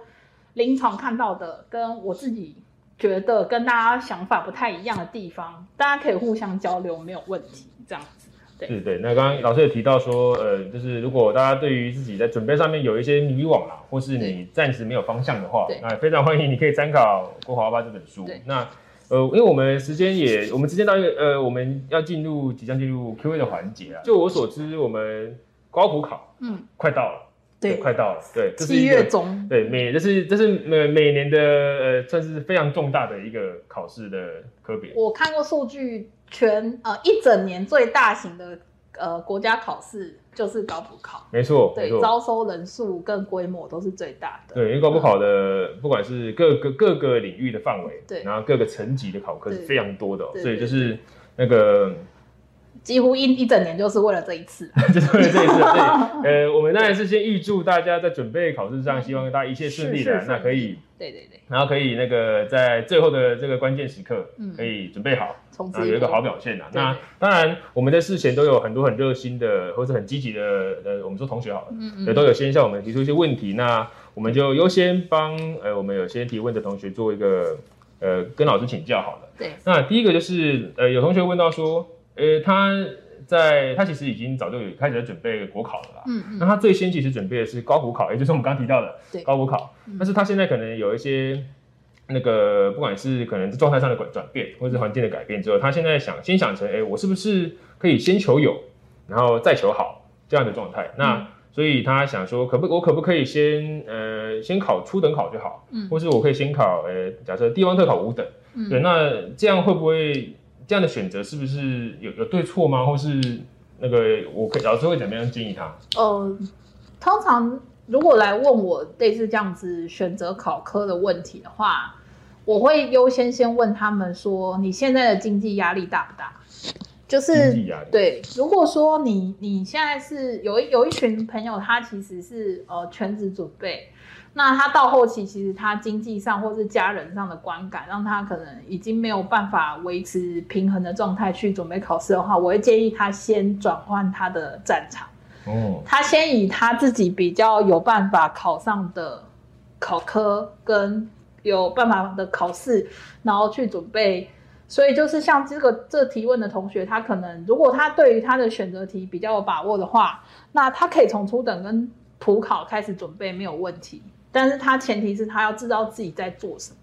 临床看到的，跟我自己觉得跟大家想法不太一样的地方，大家可以互相交流，没有问题。这样子，对
对对。那刚刚老师也提到说，呃，就是如果大家对于自己在准备上面有一些迷惘啦，或是你暂时没有方向的话，那非常欢迎你可以参考《国考欧巴》这本书。那呃，因为我们时间也，我们时间到一个呃，我们要进入即将进入 Q A 的环节啊。就我所知，我们高普考，嗯，快到了，
对，
快到了，对，
七月中，
对，每这是这是每每年的呃，算是非常重大的一个考试的科别。
我看过数据，全呃一整年最大型的。呃，国家考试就是高普考，
没错，
对，招收人数跟规模都是最大的。
对，因为高普考的不管是各个各个领域的范围，对，然后各个层级的考科是非常多的，所以就是那个
几乎一一整年就是为了这一次，
就是为了这一次。对，呃，我们当然是先预祝大家在准备考试上，希望大家一切顺利的，那可以，
对对对，
然后可以那个在最后的这个关键时刻，可以准备好。啊，有一个好表现的。那当然，我们在事前都有很多很热心的，或者很积极的，呃，我们说同学好了，嗯嗯，都有先向我们提出一些问题。那我们就优先帮呃，我们有些提问的同学做一个呃，跟老师请教好了。
对。
那第一个就是呃，有同学问到说，呃，他在他其实已经早就有开始在准备国考了啦。嗯嗯。那他最先其实准备的是高补考，也就是我们刚提到的高补考。但是他现在可能有一些。那个不管是可能状态上的转转变，或者是环境的改变之后，他现在想先想成，哎，我是不是可以先求有，然后再求好这样的状态？那所以他想说，可不我可不可以先呃先考初等考就好，嗯，或是我可以先考呃假设地方特考五等，嗯，对，那这样会不会这样的选择是不是有有对错吗？或是那个我可以老师会怎么样建议他？
呃，通常如果来问我类似这样子选择考科的问题的话。我会优先先问他们说，你现在的经济压力大不大？就是对，如果说你你现在是有一有一群朋友，他其实是呃全职准备，那他到后期其实他经济上或是家人上的观感，让他可能已经没有办法维持平衡的状态去准备考试的话，我会建议他先转换他的战场。哦，他先以他自己比较有办法考上的考科跟。有办法的考试，然后去准备，所以就是像这个这提问的同学，他可能如果他对于他的选择题比较有把握的话，那他可以从初等跟普考开始准备没有问题，但是他前提是他要知道自己在做什么。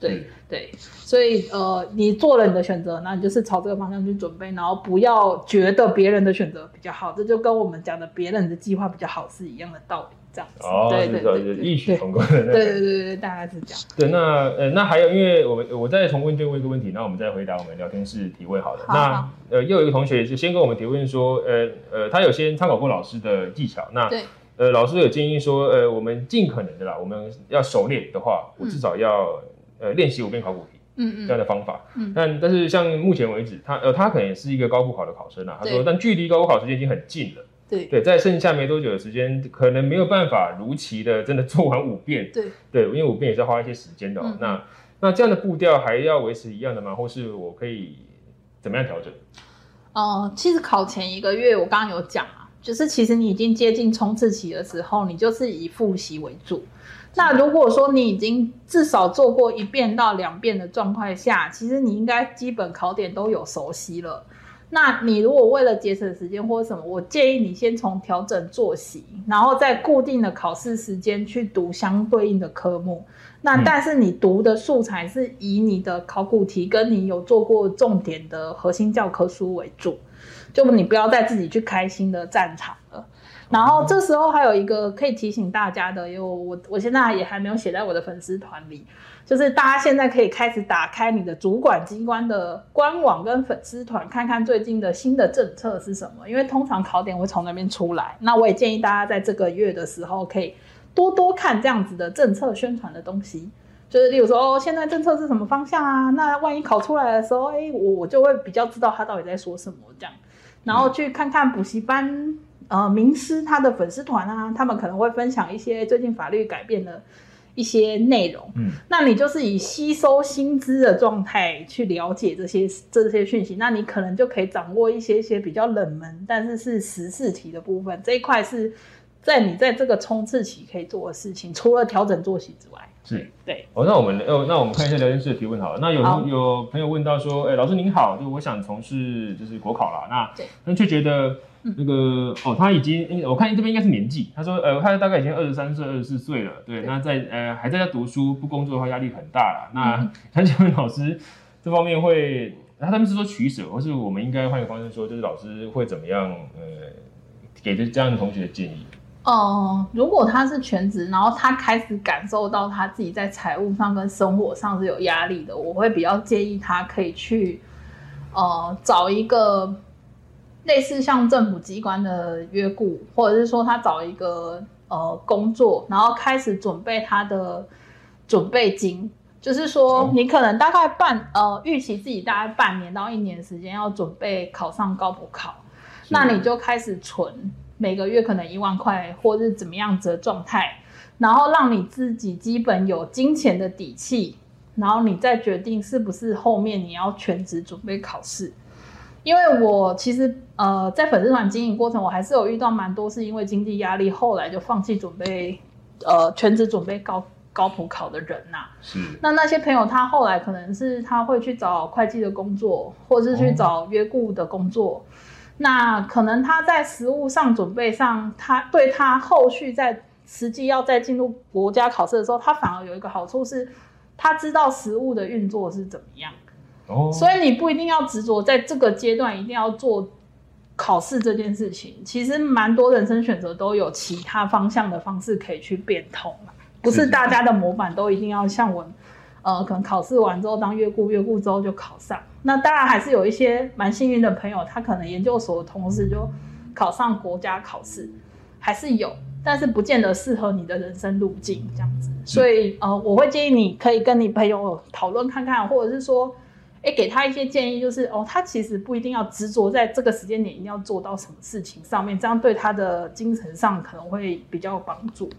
对对，所以呃，你做了你的选择，那你就是朝这个方向去准备，然后不要觉得别人的选择比较好，这就跟我们讲的别人的计划比较好是一样的道理。这样子，对对对，
异曲同工
的。对对对对，大概是这样。
对，那呃，那还有，因为我们我再从问卷问一个问题，那我们再回答我们聊天室提问好了。那呃，又有一个同学就先跟我们提问说，呃呃，他有先参考过老师的技巧，那呃，老师有建议说，呃，我们尽可能的啦，我们要熟练的话，我至少要呃练习五遍考古题，嗯嗯，这样的方法。嗯。但但是像目前为止，他呃他可能也是一个高复考的考生啊，他说，但距离高复考时间已经很近了。
对
对，在剩下没多久的时间，可能没有办法如期的真的做完五遍。
对
对，因为五遍也是要花一些时间的。那那这样的步调还要维持一样的吗？或是我可以怎么样调整？
哦，其实考前一个月，我刚刚有讲啊，就是其实你已经接近冲刺期的时候，你就是以复习为主。那如果说你已经至少做过一遍到两遍的状况下，其实你应该基本考点都有熟悉了。那你如果为了节省时间或者什么，我建议你先从调整作息，然后在固定的考试时间去读相对应的科目。那但是你读的素材是以你的考古题跟你有做过重点的核心教科书为主，就你不要再自己去开新的战场了。然后这时候还有一个可以提醒大家的，有我我现在也还没有写在我的粉丝团里，就是大家现在可以开始打开你的主管机关的官网跟粉丝团，看看最近的新的政策是什么，因为通常考点会从那边出来。那我也建议大家在这个月的时候可以多多看这样子的政策宣传的东西。就是例如说，哦，现在政策是什么方向啊？那万一考出来的时候，哎，我我就会比较知道他到底在说什么这样。然后去看看补习班，呃，名师他的粉丝团啊，他们可能会分享一些最近法律改变的一些内容。
嗯，
那你就是以吸收薪资的状态去了解这些这些讯息，那你可能就可以掌握一些些比较冷门，但是是时事题的部分。这一块是在你在这个冲刺期可以做的事情，除了调整作息之外。
是
对，
哦，那我们哦，那我们看一下聊天室的提问好了。那有有朋友问到说，哎、老师您好，就我想从事就是国考啦，那
对
但却觉得那个、哦，他已经，应我看这边应该是年纪，他说呃，他大概已经二十三岁、二十四岁了，对，
对
那在呃还在家读书，不工作的话压力很大啦。那
嗯
想请问老师这方面会，他他们是说取舍，或是我们应该换一个方式说，就是老师会怎么样呃给这这样的同学建议？
哦，如果他是全职，然后他开始感受到他自己在财务上跟生活上是有压力的，我会比较建议他可以去，呃，找一个类似像政府机关的约雇，或者是说他找一个呃工作，然后开始准备他的准备金。就是说，你可能大概半呃预期自己大概半年到一年时间要准备考上高普考，那你就开始存，每个月可能一万块，或是怎么样子的状态，然后让你自己基本有金钱的底气，然后你再决定是不是后面你要全职准备考试。因为我其实呃在粉丝团经营过程，我还是有遇到蛮多是因为经济压力，后来就放弃准备呃全职准备高高普考的人呐、
是
那那些朋友，他后来可能是他会去找会计的工作，或是去找约雇的工作。那可能他在实务上准备上，他对他后续在实际要再进入国家考试的时候，他反而有一个好处是，他知道实务的运作是怎么样。
哦，
所以你不一定要执着在这个阶段一定要做考试这件事情，其实蛮多人生选择都有其他方向的方式可以去变通啊不
是
大家的模板都一定要像我，呃，可能考试完之后当月顾，月顾之后就考上。那当然还是有一些蛮幸运的朋友，他可能研究所的同时就考上国家考试，还是有，但是不见得适合你的人生路径这样子。所以呃，我会建议你可以跟你朋友讨论看看，或者是说。哎，给他一些建议，就是哦，他其实不一定要执着在这个时间点一定要做到什么事情上面，这样对他的精神上可能会比较有帮助。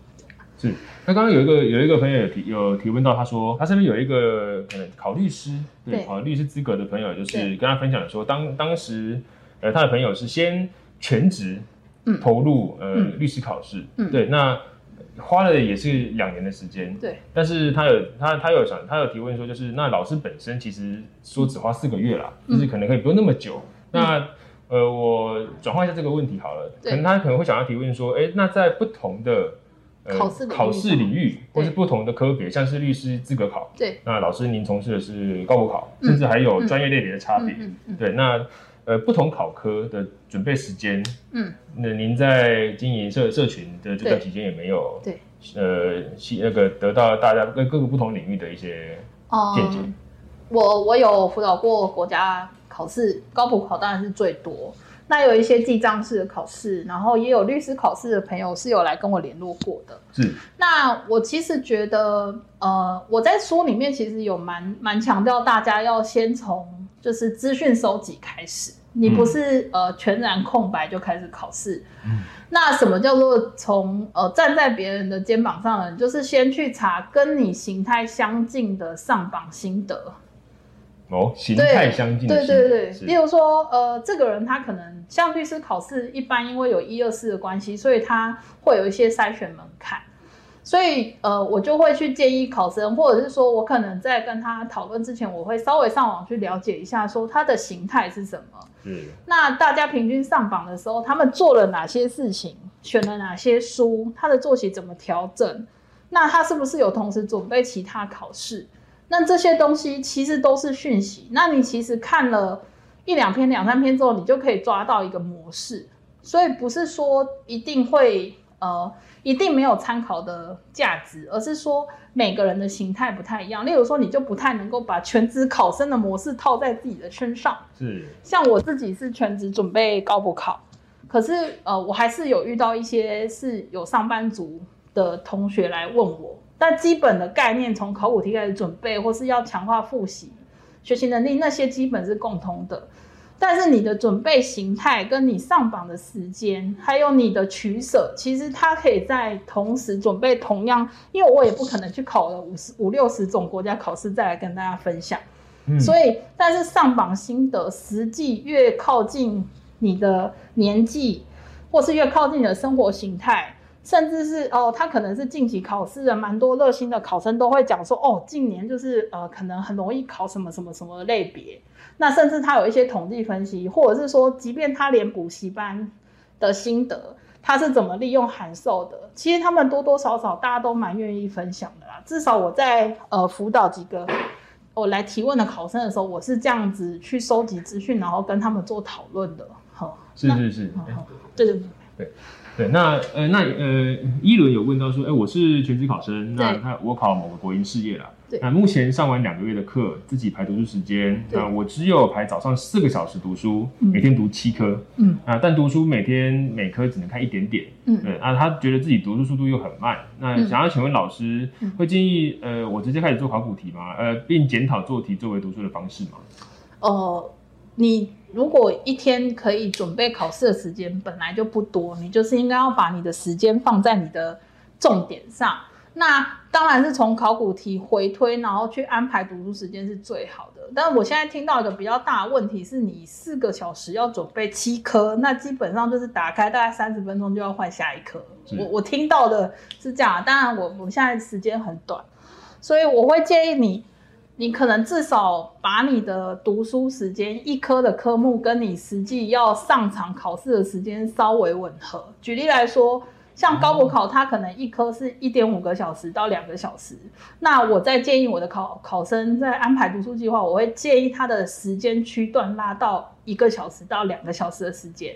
是，那刚刚有一个有一个朋友有提有提问到，他说他身边有一个可能考律师，对，考律师资格的朋友，就是跟他分享说，当当时呃他的朋友是先全职
嗯
投入呃、
嗯
律师考试，
嗯
对，那花了也是两年的时间，
对，
但是他有他他有想他有提问说，就是那老师本身其实说只花四个月啦，
嗯。
就是可能可以不用那么久。那呃，我转换一下这个问题好了，可能他可能会想要提问说，哎，那在不同的呃
考试领域
考试领域，或是不同的科别，像是律师资格考，
对，
那老师您从事的是高补考，
嗯。
甚至还有
嗯。
专业类别的差别。对，那呃不同考科的准备时间，
嗯，
那您在经营社社群的这段期间也没有
对，
呃系那个得到大家跟各个不同领域的一些见解？
嗯，我我有辅导过国家考试，高普考当然是最多。那有一些记账式的考试，然后也有律师考试的朋友是有来跟我联络过的。
是
那我其实觉得，呃，我在书里面其实有蛮蛮强调大家要先从就是资讯收集开始，你不是、呃全然空白就开始考试。
嗯
那什么叫做从呃站在别人的肩膀上呢？就是先去查跟你形态相近的上榜心得。
哦，形态相近的
对对对，例如说，呃，这个人他可能像律师考试，一般因为有一二四的关系，所以他会有一些筛选门槛。所以，呃，我就会去建议考生，或者是说我可能在跟他讨论之前，我会稍微上网去了解一下，说他的形态是什么。
嗯
那大家平均上榜的时候，他们做了哪些事情，选了哪些书，他的作息怎么调整？那他是不是有同时准备其他考试？那这些东西其实都是讯息。那你其实看了一两篇、两三篇之后，你就可以抓到一个模式。所以不是说一定会呃一定没有参考的价值，而是说每个人的形态不太一样。例如说，你就不太能够把全职考生的模式套在自己的身上。
是，
像我自己是全职准备高补考，可是呃，我还是有遇到一些是有上班族的同学来问我，但基本的概念从考古题开始准备，或是要强化复习、学习能力，那些基本是共通的。但是你的准备形态跟你上榜的时间，还有你的取舍，其实它可以在同时准备同样，因为我也不可能去考了五十五六十种国家考试再来跟大家分享。
嗯
所以，但是上榜心得，实际越靠近你的年纪，或是越靠近你的生活形态，甚至是哦，他可能是近期考试的蛮多热心的考生都会讲说，哦，近年就是呃，可能很容易考什么什么什么类别。那甚至他有一些统计分析，或者是说，即便他连补习班的心得，他是怎么利用函授的，其实他们多多少少大家都蛮愿意分享的啦。至少我在呃辅导几个我来提问的考生的时候，我是这样子去收集资讯，然后跟他们做讨论的。好，
是是是，
对对对，
对，那呃，那呃，一轮有问到说，哎、我是全职考生，那
对。
他我考某个国营事业啦，
对。
那目前上完两个月的课，自己排读书时间，
对。
那我只有排早上四个小时读书，
嗯。
每天读七科，
嗯。
啊，但读书每天每科只能看一点点，
嗯。
对，啊，他觉得自己读书速度又很慢，那
嗯。
想要请问老师，
嗯。
会建议呃我直接开始做考古题吗？呃，并检讨做题作为读书的方式吗？
呃，你如果一天可以准备考试的时间本来就不多，你就是应该要把你的时间放在你的重点上。那当然是从考古题回推，然后去安排读书时间是最好的。但我现在听到一个比较大问题是，你四个小时要准备七科，那基本上就是打开大概三十分钟就要换下一科。我我听到的是这样，当然我我现在时间很短，所以我会建议你，你可能至少把你的读书时间一科的科目跟你实际要上场考试的时间稍微吻合。举例来说，像高补考，它可能一科是一点五个小时到两个小时。那我在建议我的考考生在安排读书计划，我会建议他的时间区段拉到一个小时到两个小时的时间，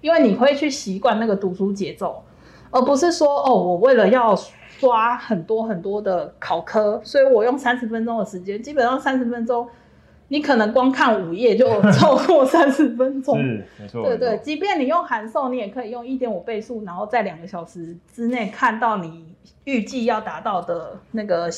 因为你会去习惯那个读书节奏，而不是说哦，我为了要刷很多很多的考科，所以我用三十分钟的时间，基本上三十分钟，你可能光看五页就超过三十分钟。
是，没错，
对对，即便你用函授，你也可以用一点五倍速，然后在两个小时之内看到你预计要达到的那个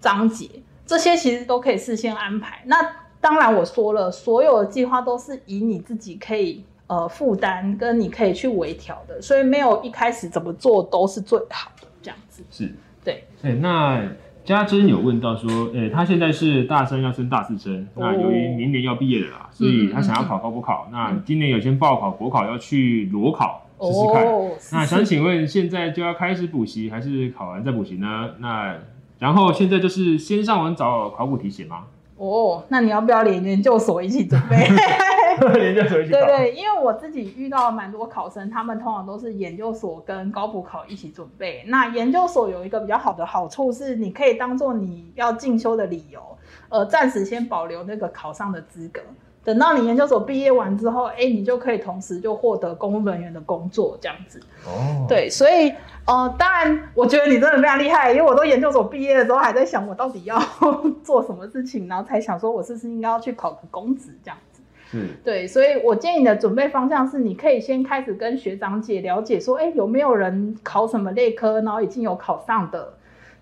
章节，这些其实都可以事先安排。那当然我说了，所有的计划都是以你自己可以呃负担跟你可以去微调的，所以没有一开始怎么做都是最好的这样子。
是。
对，
哎、那家珍有问到说，哎、他现在是大三要升大四生，那由于明年要毕业了啦，所以他想要考高补考，那今年有先报考国考，要去裸考试试看。
哦，
那想请问，现在就要开始补习，还是考完再补习呢？那然后现在就是先上网找考古题写吗？
哦，那你要不要连研究所一起准备？
研究所一起考。
对对，因为我自己遇到蛮多考生，他们通常都是研究所跟高补考一起准备。那研究所有一个比较好的好处是，你可以当做你要进修的理由，呃，暂时先保留那个考上的资格。等到你研究所毕业完之后，哎，你就可以同时就获得公务人员的工作，这样子。
哦，
对，所以呃，当然，我觉得你真的非常厉害，因为我都研究所毕业的时候还在想我到底要 做什么事情，然后才想说我是不是应该要去考个公职这样子。
是
对，所以我建议你的准备方向是，你可以先开始跟学长姐了解说，哎，有没有人考什么类科，然后已经有考上的，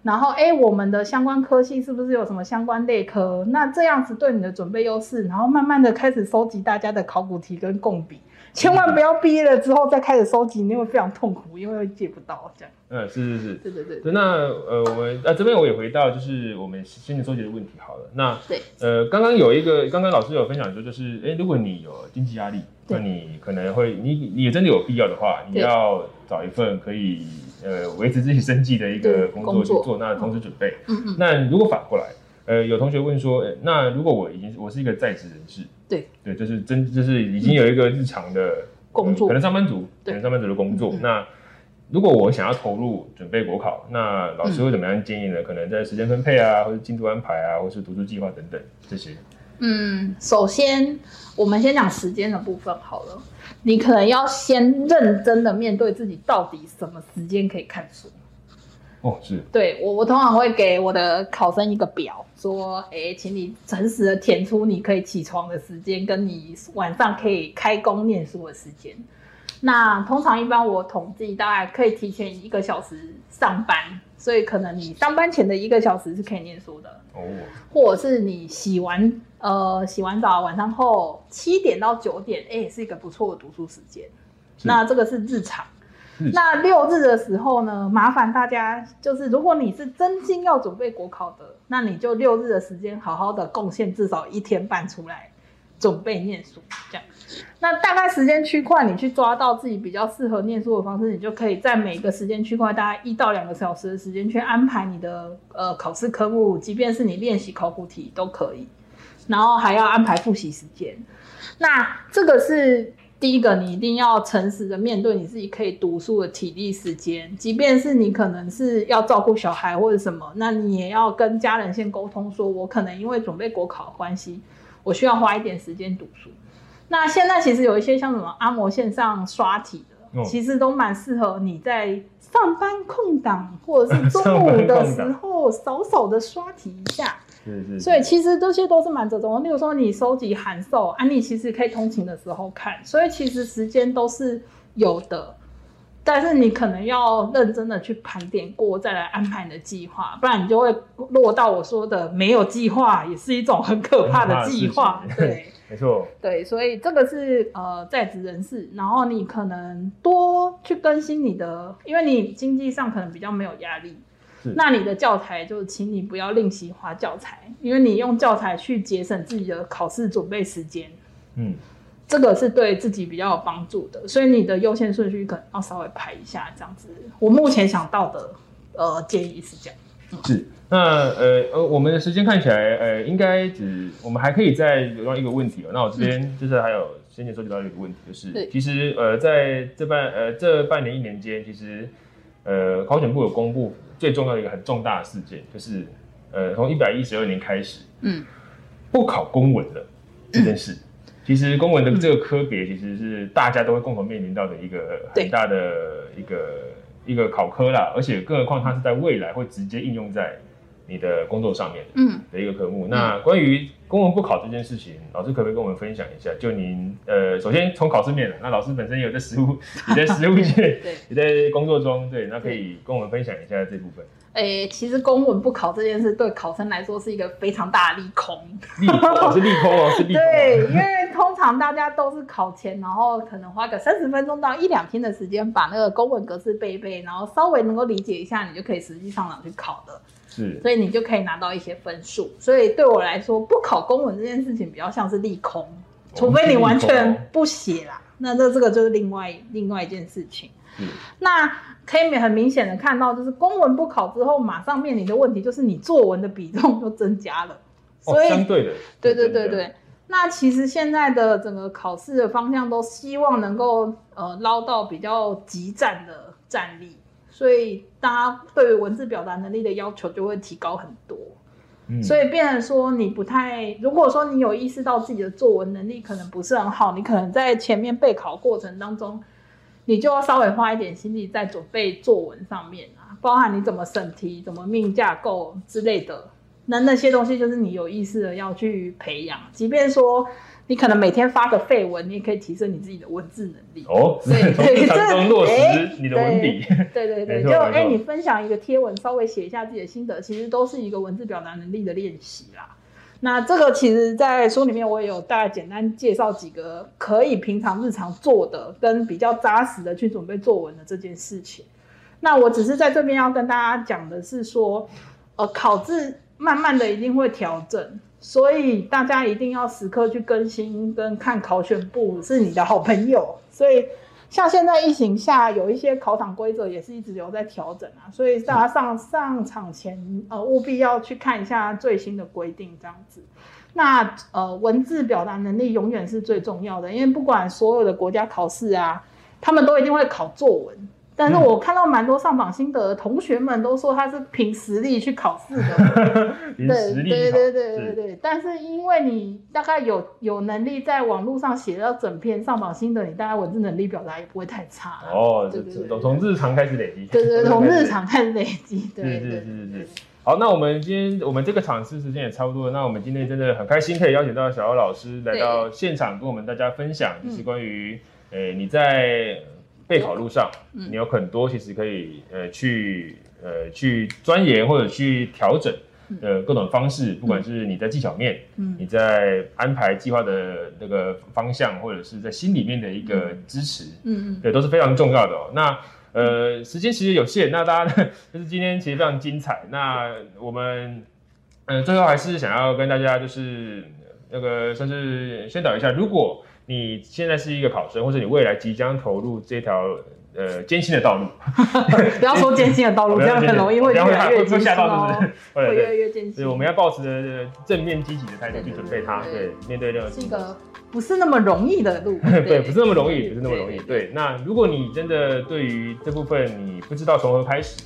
然后哎，我们的相关科系是不是有什么相关类科？那这样子对你的准备优势，然后慢慢的开始收集大家的考古题跟共笔，千万不要毕业了之后再开始收集，你会非常痛苦，因为会借不到这样。
嗯，是是是。
对对对
对，那呃，我们呃这边我也回到就是我们心理收集的问题好了。那
对，
呃，刚刚有一个，刚刚老师有分享说，就是哎，如果你有经济压力，那你可能会，你你也真的有必要的话，你要找一份可以呃维持自己生计的一个工作去做，那同时准备。
嗯嗯，
那如果反过来，呃，有同学问说，呃那如果我已经我是一个在职人士，
对
对，就是真就是已经有一个日常的
工作
呃可能上班族，可
对
能上班族的工作。那如果我想要投入准备国考，那老师会怎么样建议呢？可能在时间分配啊，或者进度安排啊，或是读书计划等等这些。
嗯，首先我们先讲时间的部分好了。你可能要先认真的面对自己，到底什么时间可以看书。
哦，是
对我，我通常会给我的考生一个表，说，哎，请你诚实的填出你可以起床的时间，跟你晚上可以开工念书的时间。那通常一般我统计大概可以提前一个小时上班，所以可能你上班前的一个小时是可以念书的。哦，或者是你洗完呃洗完澡晚上后七点到九点，哎，是一个不错的读书时间。那这个是日常。那六日的时候呢，麻烦大家就是，如果你是真心要准备国考的，那你就六日的时间好好的贡献至少一天半出来准备念书，这样。那大概时间区块，你去抓到自己比较适合念书的方式，你就可以在每个时间区块大概一到两个小时的时间去安排你的呃考试科目，即便是你练习考古题都可以，然后还要安排复习时间。那这个是。第一个，你一定要诚实的面对你自己可以读书的体力时间，即便是你可能是要照顾小孩或者什么，那你也要跟家人先沟通，说我可能因为准备国考的关系，我需要花一点时间读书。那现在其实有一些像什么阿摩线上刷题的，其实都蛮适合你在上班空档或者是中午的时候，少少的刷题一下。所以其实这些都是蛮折中的。例如说，你收集函授，啊，你其实可以通勤的时候看，所以其实时间都是有的。但是你可能要认真的去盘点过，再来安排你的计划，不然你就会落到我说的没有计划，也是一种很可怕的计划。对，
没错。
对，所以这个是呃在职人士，然后你可能多去更新你的，因为你经济上可能比较没有压力。那你的教材就请你不要另行花教材，因为你用教材去节省自己的考试准备时间，嗯，这个是对自己比较有帮助的，所以你的优先顺序可能要稍微排一下，这样子。我目前想到的呃建议是这样。
是，那呃呃，我们的时间看起来呃应该只我们还可以再留到一个问题哦。那我这边就是还有先前收集到一个问题，就是其实呃在这半呃这半年一年间，其实呃考选部有公布。最重要的一个很重大的事件，就是，呃，从一百一十二年开始，嗯，不考公文了这件事，其实公文的这个科别，其实是大家都会共同面临到的一个很大的一个一个考科啦，而且更何况它是在未来会直接应用在。你的工作上面，嗯，的一个科目。那关于公文不考这件事情，老师可不可以跟我们分享一下？就您，呃，首先从考试面，那老师本身也有在实务，也在实务界，对，也在工作中，对，那可以跟我们分享一下这部分。
诶，其实公文不考这件事，对考生来说是一个非常大的利空。
利空是利空哦，是利空。
对，因为通常大家都是考前，然后可能花个三十分钟到一两天的时间，把那个公文格式背一背，然后稍微能够理解一下，你就可以实际上场去考的。
是，
所以你就可以拿到一些分数。所以对我来说，不考公文这件事情比较像是利空，除非你完全不写啦。那这这个就是另外另外一件事情。嗯，那可以很明显的看到，就是公文不考之后，马上面临的问题就是你作文的比重就增加了。
所以相对的，
对对对对。那其实现在的整个考试的方向都希望能够呃捞到比较集战的战力。所以大家对于文字表达能力的要求就会提高很多，所以变成说你不太，如果说你有意识到自己的作文能力可能不是很好，你可能在前面备考过程当中，你就要稍微花一点心力在准备作文上面啊，包含你怎么审题、怎么命架构之类的，那那些东西就是你有意识的要去培养，即便说。你可能每天发个废文，你也可以提升你自己的文字能力
哦。对 对，这落实你的文笔。
对对对，就哎，你分享一个贴文，稍微写一下自己的心得，其实都是一个文字表达能力的练习啦。那这个其实，在书里面我也有大概简单介绍几个可以平常日常做的，跟比较扎实的去准备作文的这件事情。那我只是在这边要跟大家讲的是说，呃，考字慢慢的一定会调整。所以大家一定要时刻去更新跟看考选部是你的好朋友。所以像现在疫情下，有一些考场规则也是一直有在调整啊。所以大家上上场前，呃，务必要去看一下最新的规定，这样子。那呃，文字表达能力永远是最重要的，因为不管所有的国家考试啊，他们都一定会考作文。但是我看到蛮多上榜心得的同学们都说他是凭实力去考试的，
凭
对对对对对
是
对。但是因为你大概有有能力在网络上写到整篇上榜心得，你大概文字能力表达也不会太差。
哦，
对对对
从 从日常开始累积，
对对，对从日常开始累积，对对
对对。好，那我们今天我们这个场次时间也差不多了，那我们今天真的很开心可以邀请到小欧老师来到现场，跟我们大家分享，就是关于呃你在备考路上，你有很多其实可以呃去呃去钻研或者去调整。呃，各种方式，不管是你在技巧面，
嗯
你在安排计划的那个方向，或者是在心里面的一个支持，
嗯嗯
对，都是非常重要的哦。那呃，时间其实有限，那大家呢，就是今天其实非常精彩。那我们呃，最后还是想要跟大家就是那个算是宣导一下，如果你现在是一个考生，或者你未来即将投入这条呃艰辛的道路，
不要说艰辛的道路，这样很容易 会越来越艰辛哦？会。越来越艰辛。
所以我们要抱持着正面积极的态度去准备它，
对
对，面对任何
是一个不是那么容易的路，
对，不是那么容易，不是那么容易。
对
对，那如果你真的对于这部分你不知道从何开始，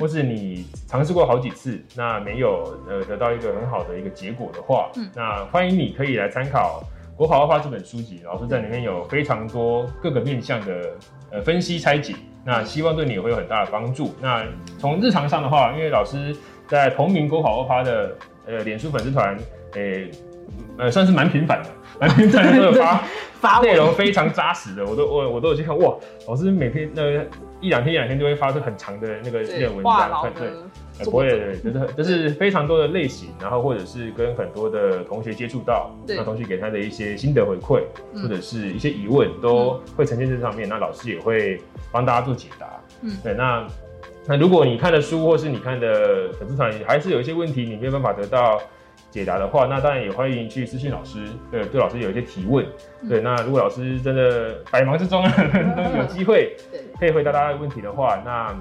或是你尝试过好几次，那没有呃得到一个很好的一个结果的话，
嗯
那欢迎你可以来参考《国考二花》这本书籍，老师在里面有非常多各个面向的呃分析拆解，那希望对你也会有很大的帮助。那从日常上的话，因为老师在同名国考二花的呃脸书粉丝团，诶、呃算是蛮频繁的，蛮频繁的都有 发。
发
内容非常扎实的，我都我我都有去看哇，老师每天那一两天一两天就会发出很长的那个那
对
个文章，对，不会，对就是就是非常多的类型，然后或者是跟很多的同学接触到，那同学给他的一些心得回馈，
嗯
或者是一些疑问，都会呈现在上面，那老师也会帮大家做解答，
嗯。
对，那那如果你看的书或是你看的粉丝团还是有一些问题你没有办法得到解答的话，那当然也欢迎去私信老师，对对老师有一些提问，
嗯。
对，那如果老师真的百忙之中都 有机会可以回答大家的问题的话，那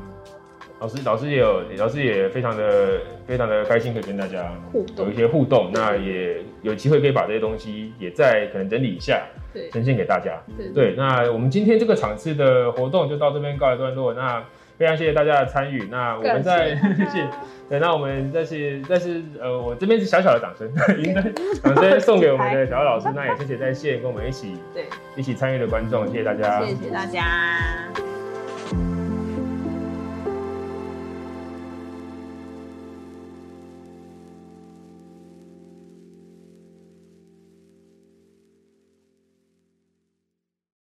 老师老师也有老师也非常的非常的开心可以跟大家
互动
有一些互动，那也有机会可以把这些东西也再可能整理一下，
对
呈现给大家。
对
对，那我们今天这个场次的活动就到这边告一段落。那非常谢谢大家的参与。那我们再 谢谢，对，那我们再次再次呃，我这边是小小的掌声，应该 掌声送给我们的小姚老师。那也谢谢在线跟我们一起
对，
一起参与的观众，谢谢大家，
谢谢大家。